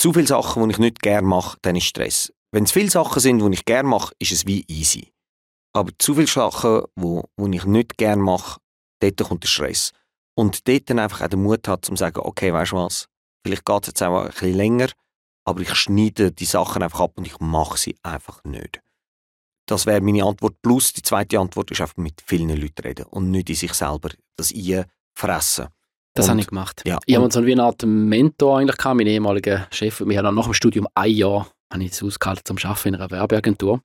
Zu viele Sachen, die ich nicht gerne mache, dann ist Stress. Wenn es viele Sachen sind, die ich gerne mache, ist es wie easy. Aber zu viele Sachen, die, die ich nicht gerne mache, dort kommt der Stress. Und dort dann einfach auch den Mut hat, zu sagen, okay, weißt du was, vielleicht geht es jetzt auch ein bisschen länger, aber ich schneide die Sachen einfach ab und ich mache sie einfach nicht. Das wäre meine Antwort. Plus die zweite Antwort ist einfach mit vielen Leuten reden und nicht in sich selber das fressen. Das und, habe ich gemacht. Ja, ich habe so wie eine Art Mentor eigentlich gehabt, mein ehemaliger Chef. Wir haben nach dem Studium ein Jahr habe ich es ausgehalten zum Arbeiten in einer Werbeagentur.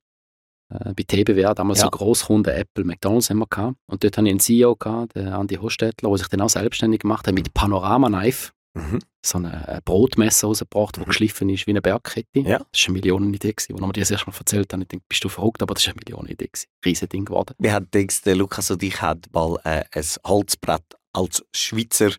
Äh, bei TBW, damals ja. so Großkunden, Apple, McDonalds haben wir gehabt. Und dort hatte ich einen CEO gehabt, den Andi Hostetler, der sich dann auch selbstständig gemacht hat mit Panorama Knife. Mhm. So ein Brotmesser rausgebracht, das mhm. geschliffen ist wie eine Bergkette. Ja. Das war eine Millionenidee. Als wir dir das erste Mal erzählt haben, ich dachte, bist du verrückt, aber das war eine Millionenidee. Riesen Ding geworden. Wir haben der Lukas und ich haben mal äh, ein Holzbrett als Schweizer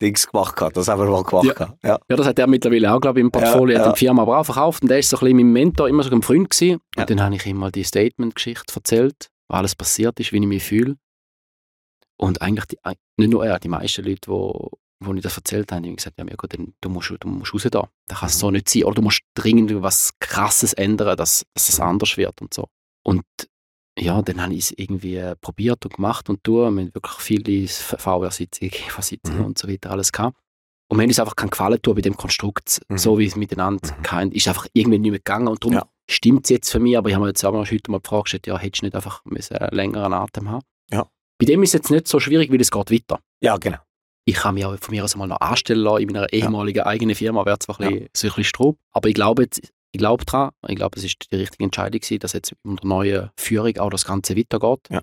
Dings gemacht Das haben wir mal gemacht. Ja, ja. ja das hat er mittlerweile auch, glaube ich, im Portfolio. Ja, ja. hat die Firma aber auch verkauft. Und der ist so ein bisschen mein Mentor, immer so ein Freund gewesen. Ja. Und dann habe ich ihm mal die Statement-Geschichte erzählt, was alles passiert ist, wie ich mich fühle. Und eigentlich, die, nicht nur er, die meisten Leute, die wo ich das erzählt habe, habe ich gesagt, ja, Mirko, dann, du, musst, du musst raus da. Das kann es so nicht sein. Oder du musst dringend was Krasses ändern, dass, dass es anders wird und so. Und ja, dann habe ich es irgendwie äh, probiert und gemacht und tun. Wir haben wirklich viele VR-Sitzungen, GV-Sitzungen mhm. und so weiter alles gehabt. Und wir haben uns einfach keinen Gefallen tun bei dem Konstrukt, mhm. so wie es miteinander mhm. kann. Ist einfach irgendwie nicht mehr gegangen und darum ja. stimmt es jetzt für mich, aber ich habe mir jetzt auch heute mal die Frage gestellt, ja, hättest du nicht einfach müssen, äh, längeren Atem haben Ja. Bei dem ist es jetzt nicht so schwierig, weil es geht weiter. Ja, genau. Ich kann mich auch von mir aus mal noch anstellen lassen in meiner ehemaligen ja. eigenen Firma, wäre zwar ein bisschen, ja. so ein bisschen Strob, aber ich glaube jetzt, ich glaube daran, ich glaube, es ist die richtige Entscheidung gewesen, dass jetzt unter neuer Führung auch das Ganze weitergeht. Ja.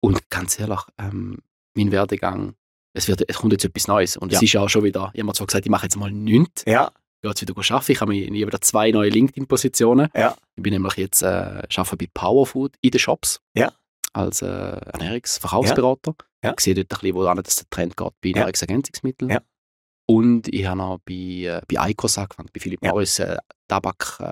Und ganz ehrlich, ähm, mein Werdegang, es, wird, es kommt jetzt etwas Neues und ja. es ist ja auch schon wieder, jemand hat gesagt, ich mache jetzt mal nichts. Ja. Ich jetzt wieder arbeiten. Ich habe mir wieder zwei neue LinkedIn-Positionen. Ja. Ich bin nämlich jetzt äh, arbeite bei Powerfood in den Shops. Ja. Als äh, Ernährungsverkaufsberater. Ja. Ich sehe dort ein bisschen, wo der Trend geht bei Nahrungsergänzungsmitteln. Ja. Und ich habe noch bei, äh, bei ICOS angefangen, bei Philipp ja. Morris, äh, Tabak, äh,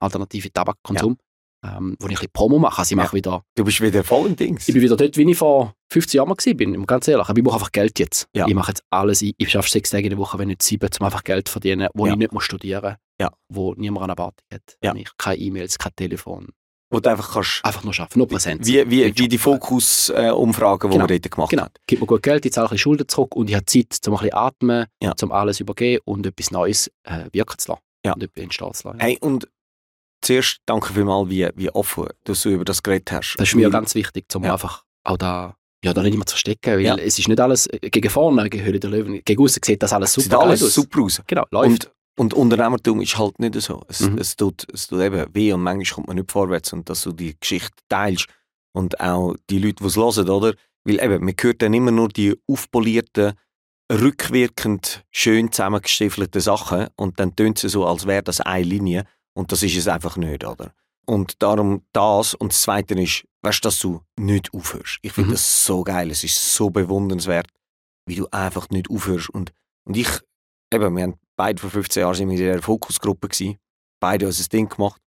alternative Tabakkonsum, ja. ähm, wo ich ein bisschen Promo mache. Also ich mache wieder, du bist wieder voll im Dings. Ich bin wieder dort, wie ich vor 15 Jahren war, ganz ehrlich. Aber ich brauche einfach Geld jetzt. Ja. Ich mache jetzt alles. Ich, ich schaffe sechs Tage in der Woche, wenn nicht sieben, um einfach Geld zu verdienen, wo ich nicht muss studieren muss, wo niemand eine Erwartung hat. Ja. Ich, keine E-Mails, kein Telefon. Wo du einfach kannst... Einfach nur arbeiten, nur Präsenz. Wie, wie, wie die Fokus-Umfragen, äh, genau. die wir dort gemacht genau. haben. Gib mir gut Geld, ich zahle ein bisschen Schulden zurück und ich habe Zeit, um ein bisschen atmen, ja. um alles übergeben und etwas Neues äh, wirken zu lassen. Ja. Und etwas entstehen zu lassen. Hey, und zuerst danke vielmals, wie, wie offen du über das geredet hast. Das ist mir ganz wichtig, um ja. einfach auch da ja, da nicht immer zu verstecken, weil ja. es ist nicht alles äh, gegen vorne, gegen Höhle der Löwen, gegen außen sieht das alles super sieht alles aus. super aus. Genau, läuft. Und und Unternehmertum ist halt nicht so. Es, mhm. es, tut, es tut eben weh und manchmal kommt man nicht vorwärts und dass du die Geschichte teilst und auch die Leute, die es hören, oder? Weil eben, man hört dann immer nur die aufpolierten, rückwirkend schön zusammengestiefelten Sachen und dann tönt es so, als wäre das eine Linie und das ist es einfach nicht, oder? Und darum das und das Zweite ist, weißt du, dass du nicht aufhörst. Ich finde mhm. das so geil, es ist so bewundernswert, wie du einfach nicht aufhörst. Und, und ich, eben, wir haben beide vor 15 Jahren sind wir in der Fokusgruppe gewesen, beide haben unser Ding gemacht.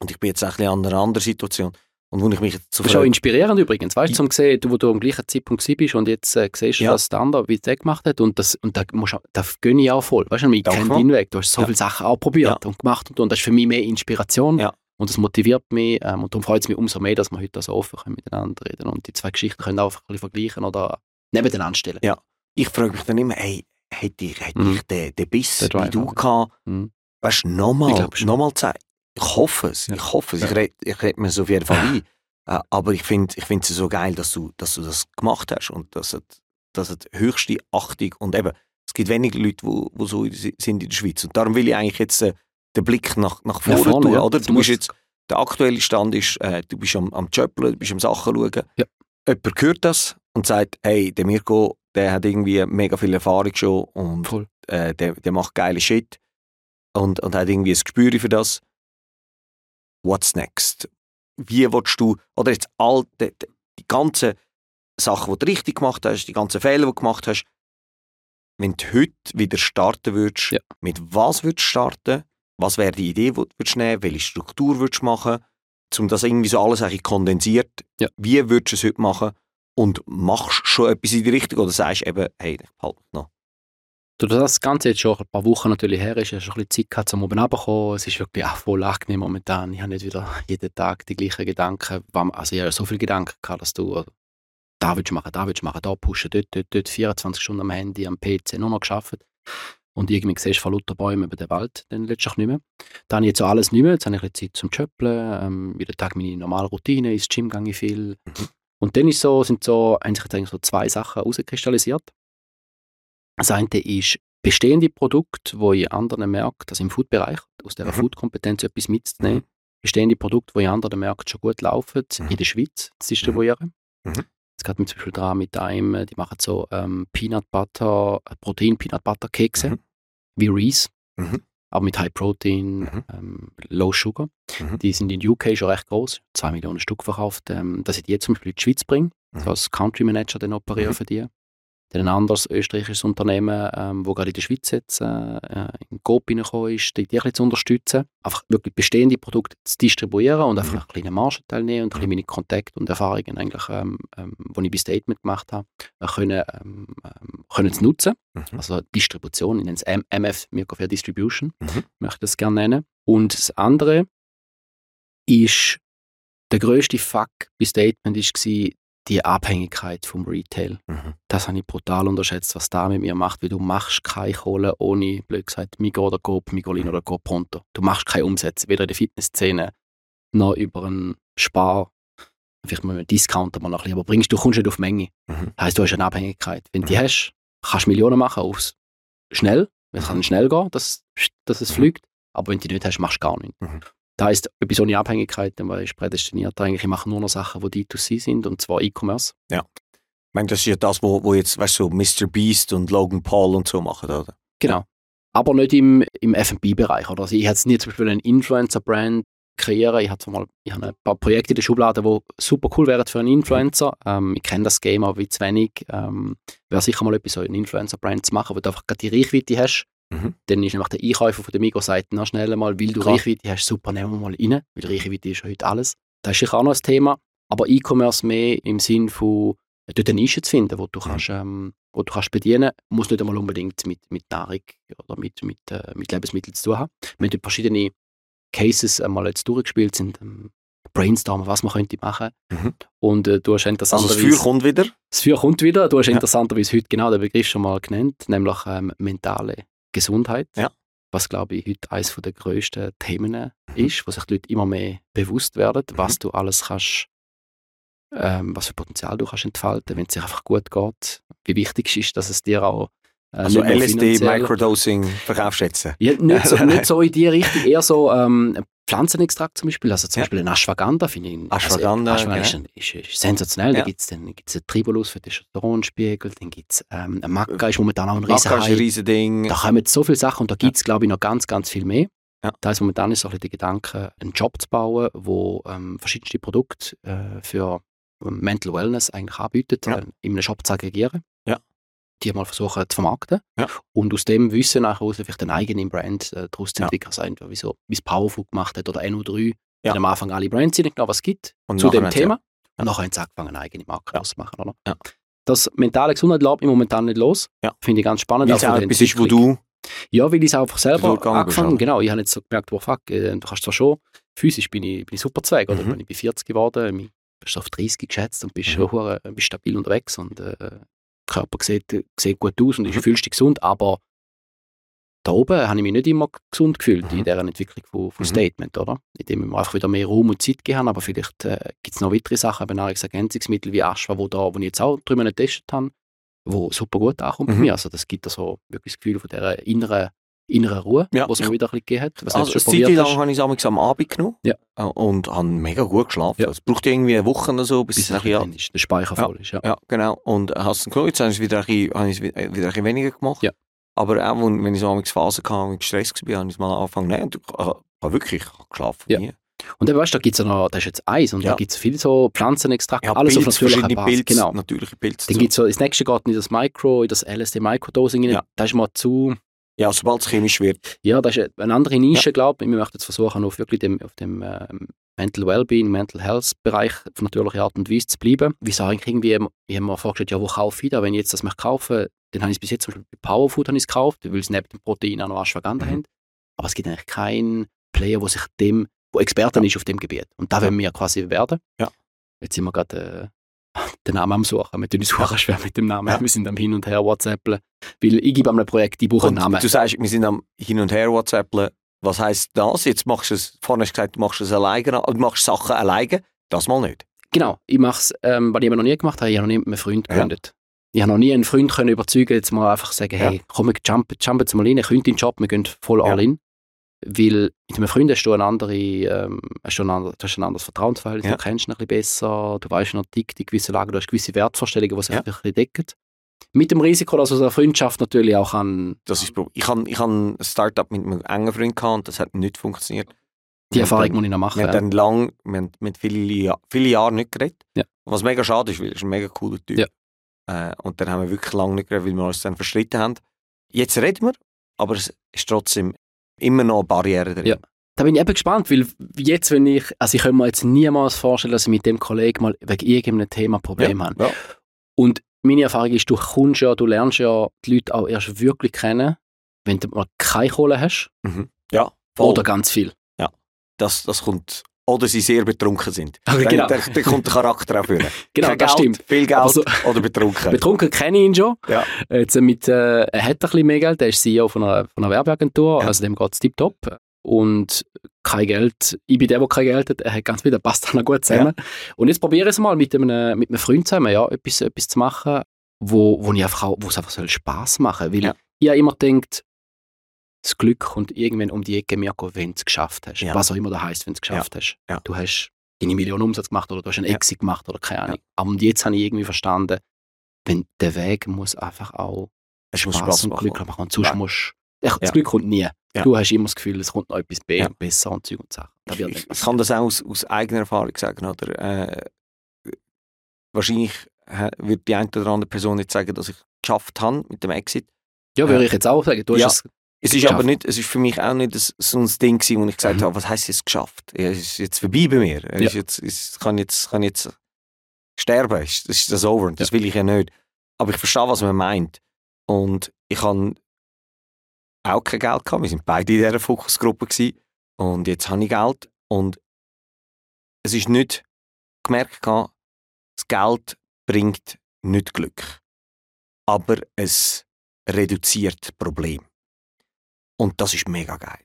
Und ich bin jetzt ein in einer anderen Situation. Und wo ich mich jetzt so Das ist auch inspirierend übrigens, weißt du, zum sehen, du, wo du am gleichen Zeitpunkt bist und jetzt äh, siehst, ja. was der andere, wie der gemacht hat und das, und da, musst, da gönne ich auch voll. Weißt du, ich kenne deinen Weg, du hast so ja. viele Sachen auch probiert ja. und gemacht und, und das ist für mich mehr Inspiration ja. und das motiviert mich ähm, und darum freut es mich umso mehr, dass wir heute so offen können miteinander reden und die zwei Geschichten können auch ein bisschen vergleichen oder nebeneinander stellen. Ja, ich frage mich dann immer, ey, hätte ich, hätte mhm. ich den, den Biss, wie du gehabt, mhm. weißt du, nochmal, nochmal Zeit. Ich hoffe es, ich hoffe es, ich rede ich red mir so auf jeden Fall ein. Äh, aber ich finde ich find es so geil, dass du, dass du das gemacht hast und dass es, dass es höchste Achtung und eben, es gibt wenige Leute, die so sind in der Schweiz. Und darum will ich eigentlich jetzt äh, den Blick nach, nach vorne, ja, vorne tun, ja. oder? Du bist jetzt, der aktuelle Stand ist, äh, du bist am, am Jöppeln, du bist am Sachen schauen. Ja. Jemand hört das und sagt, hey, der Mirko, der hat irgendwie mega viel Erfahrung schon und äh, der, der macht geile Shit und, und hat irgendwie ein Gespür für das. What's next? Wie willst du, oder jetzt all die, die ganzen Sachen, die du richtig gemacht hast, die ganzen Fehler, die du gemacht hast, wenn du heute wieder starten würdest, ja. mit was würdest du starten? Was wäre die Idee, die du würdest nehmen? Welche Struktur würdest du machen? Um das irgendwie so alles eigentlich kondensiert. Ja. Wie würdest du es heute machen? Und machst schon etwas in die Richtung oder sagst eben, hey, halt noch. Du, das Ganze jetzt schon ein paar Wochen natürlich her ist, hast schon ein bisschen Zeit gehabt, um oben runterzukommen. Es ist wirklich auch voll angenehm momentan. Ich habe nicht wieder jeden Tag die gleichen Gedanken. Also ich habe so viele Gedanken gehabt, dass du da willst du machen, da willst du machen, da pushen, dort, dort, dort, 24 Stunden am Handy, am PC, nur noch geschafft. Und irgendwie siehst du von lauter Bäumen über den Wald dann letztlich nicht mehr. Dann habe ich jetzt so alles nicht mehr. Jetzt habe ich ein bisschen Zeit zum Schöppeln. Ähm, jeden Tag meine normale Routine, ins Gym gehe ich viel. Mhm. Und dann ist so, sind so, haben sich so zwei Sachen herauskristallisiert. Das eine ist bestehende Produkte, die in anderen Märkten, also im Food-Bereich, aus der mhm. Food-Kompetenz etwas mitzunehmen, mhm. bestehende Produkte, die in anderen Märkten schon gut laufen, mhm. in der Schweiz zu distribuieren. Mhm. Jetzt geht man zum Beispiel dran mit einem, die machen so ähm, Peanut Butter, Protein Peanut Butter Kekse, mhm. wie Reese. Mhm aber mit High Protein, mhm. ähm, Low Sugar. Mhm. Die sind in UK schon recht groß, zwei Millionen Stück verkauft. Ähm, dass ich die zum Beispiel in die Schweiz bringe, mhm. so als Country Manager dann operiere mhm. für die. Dann ein anderes österreichisches Unternehmen, ähm, wo gerade in der Schweiz jetzt äh, äh in Coop reingekommen ist, die, die ein zu unterstützen. Einfach wirklich bestehende Produkte zu distribuieren und einfach mhm. einen kleinen Margenteil nehmen und ein bisschen meine Kontakte und Erfahrungen, eigentlich, ähm, ähm, die ich bei Statement gemacht habe, äh, können, ähm, ähm, können zu nutzen. Mhm. Also Distribution, ich nenne es MF, Mirko Distribution, mhm. möchte das gerne nennen. Und das andere ist, der grösste Fuck bei Statement war, die Abhängigkeit vom Retail. Mhm. Das habe ich brutal unterschätzt, was da mit mir macht, weil du machst keine Kohle ohne, blöd gesagt, Migo oder Coop, Migolin mhm. oder Coop Pronto. Du machst keine Umsätze, weder in der Fitnessszene noch über einen Spar, vielleicht mal einen Discounter mal noch ein bisschen, aber bringst du kommst nicht auf Menge. Mhm. Das heisst, du hast eine Abhängigkeit. Wenn du die mhm. hast, kannst du Millionen machen aufs schnell, es kann mhm. schnell gehen, dass, dass es fliegt, aber wenn du die nicht hast, machst du gar nichts. Da ist etwas ohne Abhängigkeit, dann war ich prädestiniert. Eigentlich, ich mache nur noch Sachen, die D2C sind, und zwar E-Commerce. Ja. Ich meine, das ist ja das, wo, wo jetzt, weißt du, so Mr. Beast und Logan Paul und so machen, oder? Genau. Aber nicht im, im F&B-Bereich. Also ich hätte nie zum Beispiel einen Influencer-Brand kreieren. Ich mal ich habe ein paar Projekte in der Schublade, die super cool wären für einen Influencer. Ähm, ich kenne das Game aber wie zu wenig. Ähm, wäre sicher mal etwas, so einen Influencer-Brand zu machen, wo du einfach gerade die Reichweite hast Mhm. Dann ist nämlich der Einkäufer von der Migros-Seite noch schnell mal, weil du Klar. Reichweite hast, super, nehmen wir mal rein, weil Reichweite ist heute alles. Das ist auch noch ein Thema, aber E-Commerce mehr im Sinn von, dort eine Nische zu finden, wo du, mhm. kannst, ähm, wo du kannst bedienen muss nicht einmal unbedingt mit, mit Nahrung oder mit, mit, äh, mit Lebensmitteln zu tun haben. Wir haben verschiedene Cases einmal jetzt durchgespielt, sind ähm, brainstormen, was man könnte machen. Mhm. Und äh, du hast interessanterweise... Also das Feuer kommt wieder? Das Feuer kommt wieder. Du hast ja. interessanterweise heute genau den Begriff schon mal genannt, nämlich ähm, mentale Gesundheit. Ja. Was, glaube ich, heute eines der grössten Themen ist, wo sich die Leute immer mehr bewusst werden, mhm. was du alles kannst, ähm, was für Potenzial du kannst entfalten, wenn es dir einfach gut geht. Wie wichtig es ist, dass es dir auch äh, also LSD, Microdosing, verkaufsschätzen? Ja, nicht, so, nicht so in die Richtung, eher so ähm, Pflanzenextrakt zum Beispiel, also zum ja. Beispiel ein Ashwagandha finde ich. Ashwagandha, also, Ashwagandha ist, ist, ist, sensationell. Ja. Da gibt es einen Tribulus für den Testosteronspiegel, dann gibt es ähm, ein Maca, ist momentan auch ein riesen Maca ist ein riesen Ding. Da kommen so viele Sachen und da gibt es, glaube ich, noch ganz, ganz viel mehr. Ja. Da ist momentan ist so der Gedanke, einen Job zu bauen, wo ähm, verschiedenste Produkte äh, für Mental Wellness eigentlich anbietet, ja. äh, in einem Shop zu aggregieren. Ja. die mal versuchen zu vermarkten. Ja. Und aus dem Wissen nachher vielleicht eine eigene Brand äh, daraus zu Ja. entwickeln. Also entweder wie so, wie es Powerfood gemacht hat oder NO3. Ja. Ja. Am Anfang alle Brands nicht genau, was es gibt Und zu dem Thema. Ja. Und nachher haben sie angefangen, eine eigene Marke Ja. auszumachen. Oder? Ja. Das mentale Gesundheit lässt mich momentan nicht los. Ja. Finde ich ganz spannend. Weil es auch etwas ist, wo du Ja, weil ich es einfach selber bist, angefangen oder? Genau, ich habe jetzt so gemerkt, wow, fuck, äh, du kannst zwar schon, physisch bin ich, bin ich super zweig, oder? Mhm. Ich bin 40 geworden, ich bist auf 30 geschätzt und bist Mhm. schon hure- bist stabil unterwegs und äh, Körper sieht, sieht gut aus und Mhm. du fühlst dich gesund, aber da oben habe ich mich nicht immer gesund gefühlt Mhm. in dieser Entwicklung von, von Mhm. Statement, oder? Indem wir einfach wieder mehr Raum und Zeit gegeben haben, aber vielleicht äh, gibt es noch weitere Sachen, eben Nahrungsergänzungsmittel wie Aschwa, wo, da, wo ich jetzt auch drüber getestet habe, wo super gut ankommt bei Mhm. mir. Also das gibt da so wirklich das Gefühl von dieser inneren, inneren Ruhe, Ja. was mir wieder ein bisschen gegeben hat. Was Also, eine Zeit lang habe ich es am Abend genommen Ja. äh, und habe mega gut geschlafen. Ja. Es braucht irgendwie eine Woche oder so, bis, bis es drin ist, der Speicher voll ist. Ja. ja, genau. Und hast es geschaut, jetzt habe ich es wieder, ein bisschen- habe ich es wieder, wieder ein bisschen weniger gemacht. Ja. Aber auch, wenn ich so amigs Phasen hatte, ich gestresst war, habe ich es mal angefangen nehmen. Und ich habe wirklich geschlafen. Ja. nie. Und dann weißt du, da gibt es ja noch, das ist jetzt Eis und Ja. da gibt es viele so Pflanzenextrakte, Ja, alles auf Pilze, natürlicher Basis. Pilze, Genau. natürliche Pilze. Dann so. gibt es so, das nächste geht in das Micro, in das LSD Microdosing, rein. Ja. das ist mal zu, Ja, sobald es chemisch wird. ja, das ist eine andere Nische, glaube ich. Wir möchten jetzt versuchen, auf wirklich dem, auf dem ähm, Mental Wellbeing, Mental Health Bereich auf natürliche Art und Weise zu bleiben. Wie sagen irgendwie, ich habe mir vorgestellt, ja, wo kaufe ich das? Wenn ich jetzt das möchte kaufen, dann habe ich es bis jetzt zum Beispiel bei Powerfood habe ich es gekauft, weil es neben dem Protein auch noch Ashwagandha Mhm. haben. Aber es gibt eigentlich keinen Player, der sich dem, wo Experten Ja. ist auf dem Gebiet. Und da Ja. wollen wir quasi werden. Ja. Jetzt sind wir gerade äh, den Namen am Suchen. Wir tun uns Ja. ja. schwer mit dem Namen. Ja. Wir sind am Hin und Her WhatsAppeln. Weil ich gebe einem Projekt, ich brauche einen Namen. du sagst, wir sind am Hin und Her WhatsAppeln. Was heisst das? Jetzt machst du es, vorhin hast du gesagt, du machst es alleine, du machst Sachen alleine. Das mal nicht. Genau, ich mache es, ähm, was ich noch nie gemacht habe, ich habe noch nie mit einem Freund Ja. gegründet. Ich habe noch nie einen Freund können überzeugen, jetzt mal einfach sagen, hey, komm, wir jumpen, jumpen mal rein, ich könnte den Job, wir gehen voll Ja. all in. Weil mit einem Freund hast du, eine andere, ähm, hast du, ein, anderes, hast ein anderes Vertrauensverhältnis, Ja. du kennst ihn ein bisschen besser, du weißt noch tickt in gewissen Lagen, du hast gewisse Wertvorstellungen, die sich Ja. ein bisschen decken. Mit dem Risiko, dass aus einer Freundschaft natürlich auch kann, Das ist, das Problem. ich habe ich hab ein Startup mit einem engen Freund gehabt und das hat nicht funktioniert. die Erfahrung haben muss ich noch machen. Wir haben ja. dann lang, wir haben mit vielen, Ja- viele Jahren nicht geredet. Ja. Was mega schade ist, weil er ist ein mega cooler Typ. Ja. Äh, und dann haben wir wirklich lange nicht geredet, weil wir uns dann verstritten haben. Jetzt reden wir, aber es ist trotzdem immer noch eine Barriere drin. Ja. Da bin ich eben gespannt, weil jetzt, wenn ich, also ich kann mir jetzt niemals vorstellen, dass ich mit dem Kollegen mal wegen irgendeinem Thema ein Problem habe. Ja. Und meine Erfahrung ist, du kommst ja, du lernst ja die Leute auch erst wirklich kennen, wenn du mal keine Kohle hast Mhm. Ja, voll. oder ganz viel. das, das kommt, oder sie sehr betrunken sind. Ah, Dann, genau. dann, dann kommt der Charakter auch führen. Genau, Kein das Geld, stimmt. Viel Geld Aber so- oder betrunken. Betrunken kenne ich ihn schon. Ja. Jetzt mit, äh, er hat ein bisschen mehr Geld, er ist CEO von einer, von einer Werbeagentur, Ja. also dem geht es tiptop. Und kein Geld, ich bin der, der kein Geld hat, er hat ganz das passt dann auch gut zusammen. Und jetzt probiere ich es mal mit einem, mit einem Freund zusammen, ja, etwas, etwas zu machen, wo, wo, ich einfach auch, wo es einfach soll Spass machen soll. Weil Ja. ich habe immer denkt, das Glück kommt irgendwann um die Ecke, Mirko, wenn du es geschafft hast. Ja. Was auch immer das heisst, wenn du es geschafft hast. Ja. Du hast deine Million Umsatz gemacht oder du hast einen Ja. Exit gemacht oder keine Ahnung. Aber und jetzt habe ich irgendwie verstanden, wenn der Weg muss einfach auch Es muss Spaß Spaß und. Glück machen. Und sonst Ja. musst Ja. das Glück kommt nie. Ja. Du hast immer das Gefühl, es kommt noch etwas be Ja. besser und Zeug und Sachen. Das Ich, ich kann das auch aus, aus eigener Erfahrung sagen. Oder, äh, wahrscheinlich wird die eine oder andere Person jetzt sagen, dass ich geschafft habe mit dem Exit. Ja, würde äh, ich jetzt auch sagen. Du ja. hast es Es ist aber nicht, es ist für mich auch nicht so ein Ding gewesen, wo ich gesagt Mhm. habe, was heisst jetzt geschafft? Ja, es ist jetzt vorbei bei mir. Es Ja. ist jetzt, es kann jetzt, kann jetzt sterben. Es ist- Das ist das over. Das will ich ja nicht. Aber ich verstehe, was man meint. Und ich habe auch kein Geld gehabt. Wir sind beide in dieser Fokusgruppe gewesen. Und jetzt habe ich Geld. Und es ist nicht gemerkt, gehabt, das Geld bringt nicht Glück. Aber es reduziert Problem. Und das ist mega geil.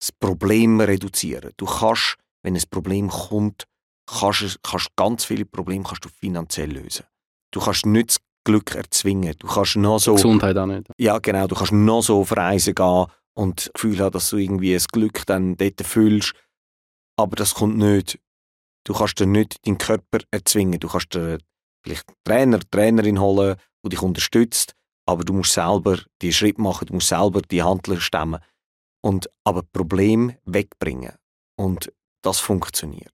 Das Problem reduzieren. Du kannst, wenn ein Problem kommt, kannst, kannst ganz viele Probleme kannst du finanziell lösen. Du kannst nicht das Glück erzwingen. Du kannst noch so, Gesundheit auch nicht. ja genau, du kannst noch so auf Reisen gehen und das Gefühl haben, dass du irgendwie das Glück dann dort fühlst. Aber das kommt nicht. Du kannst dir nicht deinen Körper erzwingen. Du kannst dir vielleicht einen Trainer, Trainerin holen, die dich unterstützt, aber du musst selber die Schritt machen, du musst selber die Handler stemmen und aber Problem wegbringen und das funktioniert.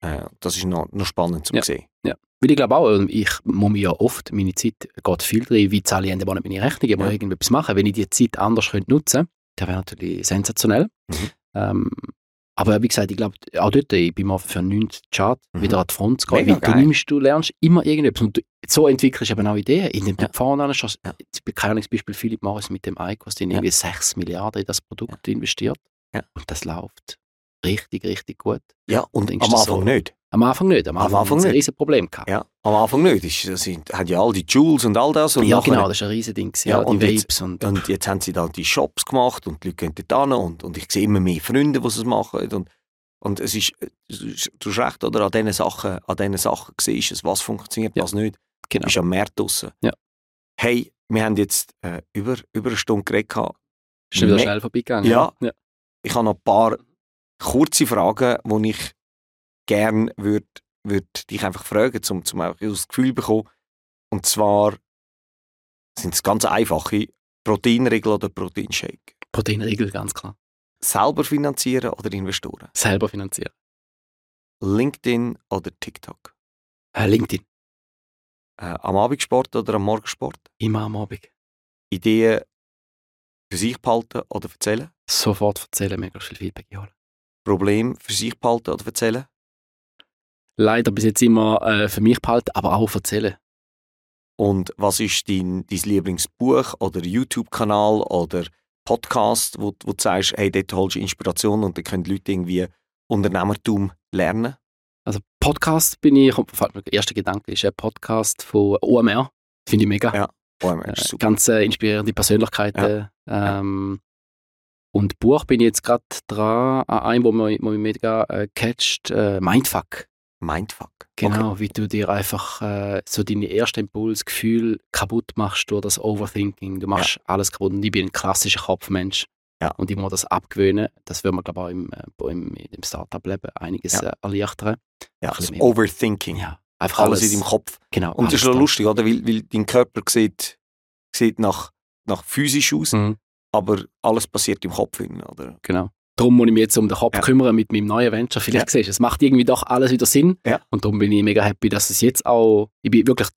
Äh, das ist noch, noch spannend zu ja. sehen. Ja. Weil ich glaube auch, ähm, ich muss mir ja oft, meine Zeit geht viel drin, wie zahle ich Ende Monat meine Rechnung, ich muss Ja. irgendetwas machen. Wenn ich die Zeit anders könnte nutzen das wäre natürlich sensationell. Mhm. Ähm, aber wie gesagt, ich glaube, auch dort, ich bin mal für einen neuen Chart Mhm. wieder an die Front zu gehen. Mega Weil du, nimmst, du lernst immer irgendetwas. Und du, so entwickelst du eben auch Ideen, indem du Ja. vorne anschaust. Ja. Keine Ahnung, Beispiel Philip Morris mit dem ICOS, die Ja. irgendwie 6 Milliarden in das Produkt investiert. Ja. Und das läuft richtig, richtig gut. Ja, und Denkst am du Anfang so? nicht. Am Anfang nicht. Am Am Anfang, Anfang haben sie ein nicht. riesen Problem gehabt. Ja, am Anfang nicht. Ist, das sind, haben ja all die Jules und all das. Und ja, nachher- genau, das ist ein riesen Ding. Ja, Ja, die und jetzt- Vapes und, Und jetzt haben sie da die Shops gemacht und die Leute gehen dort hin und, und ich sehe immer mehr Freunde, die es machen. Und, und es ist, du hast recht, oder? An diesen Sachen, an diesen Sachen siehst du was funktioniert, Ja. was nicht. Du genau. bist am Markt draussen. Ja. Hey, wir haben jetzt äh, über, über eine Stunde geredet. Ist wieder Me- schnell vorbeigegangen. Ja. ja. Ich habe noch ein paar kurze Fragen, die ich gerne würde würd dich einfach fragen, um, um einfach das Gefühl zu bekommen. Und zwar sind es ganz einfache Proteinregel oder Proteinshake. Proteinriegel, ganz klar. Selber finanzieren oder Investoren? Selber finanzieren. LinkedIn oder TikTok? Äh, LinkedIn. Äh, am Abendsport oder am Morgensport? Immer am Abend. Ideen für sich behalten oder erzählen? Sofort erzählen, möglichst viel Feedback einholen. Problem für sich behalten oder erzählen? Leider bis jetzt immer äh, für mich behalten, aber auch erzählen. Und was ist dein, dein Lieblingsbuch oder YouTube-Kanal oder Podcast, wo, wo du sagst, hey, dort holst du Inspiration und dann können Leute irgendwie Unternehmertum lernen? Also Podcast bin ich, fällt mir der erste Gedanke ist ein Podcast von OMR. Finde ich mega. Ja, Äh, ist super. ganz äh, inspirierende Persönlichkeiten. Ähm, Und Buch bin ich jetzt gerade dran, an einem, wo mich, wo mich mega äh, catcht, äh, Mindfuck. Mindfuck. Genau, wie du dir einfach äh, so deine ersten Impulsgefühle kaputt machst durch das Overthinking. Du machst alles kaputt. Und ich bin ein klassischer Kopfmensch. Ja. Und ich muss das abgewöhnen. Das würde mir, glaube ich, auch im, äh, im, im Startup-Leben einiges Ja. äh, erleichtern. Ja, das mehr. Overthinking. Ja, einfach Alles, alles. in deinem Kopf. Genau. Und das ist da. lustig, oder? Weil, weil dein Körper sieht, sieht nach, nach physisch aus, Mhm, aber alles passiert im Kopf. Hin, oder? genau. Darum muss ich mich jetzt um den Kopf Ja. kümmern mit meinem neuen Venture. Vielleicht siehst du, es macht irgendwie doch alles wieder Sinn. Ja. Und darum bin ich mega happy, dass es jetzt auch, ich bin wirklich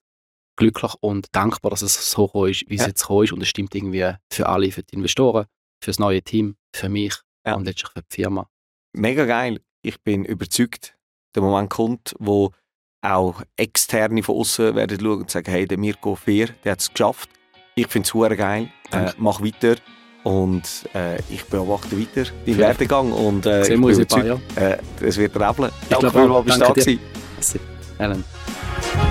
glücklich und dankbar, dass es so gekommen ist, wie es Ja. jetzt gekommen ist. Und es stimmt irgendwie für alle, für die Investoren, für das neue Team, für mich Ja. und letztlich für die Firma. Mega geil. Ich bin überzeugt, der Moment kommt, wo auch Externe von außen werden schauen und sagen, hey, der Mirko Fehr, der hat es geschafft. Ich finde es geil. Äh, mach weiter. Und äh, ich beobachte weiter deinen Vielen Werdegang. Und äh, ich Sehen bin wir uns in ein paar überzeugt, Jahren. äh, es wird rappeln. Ich glaube Danke auch. vielmals, bist du da Danke dir. gewesen. Merci. Alan.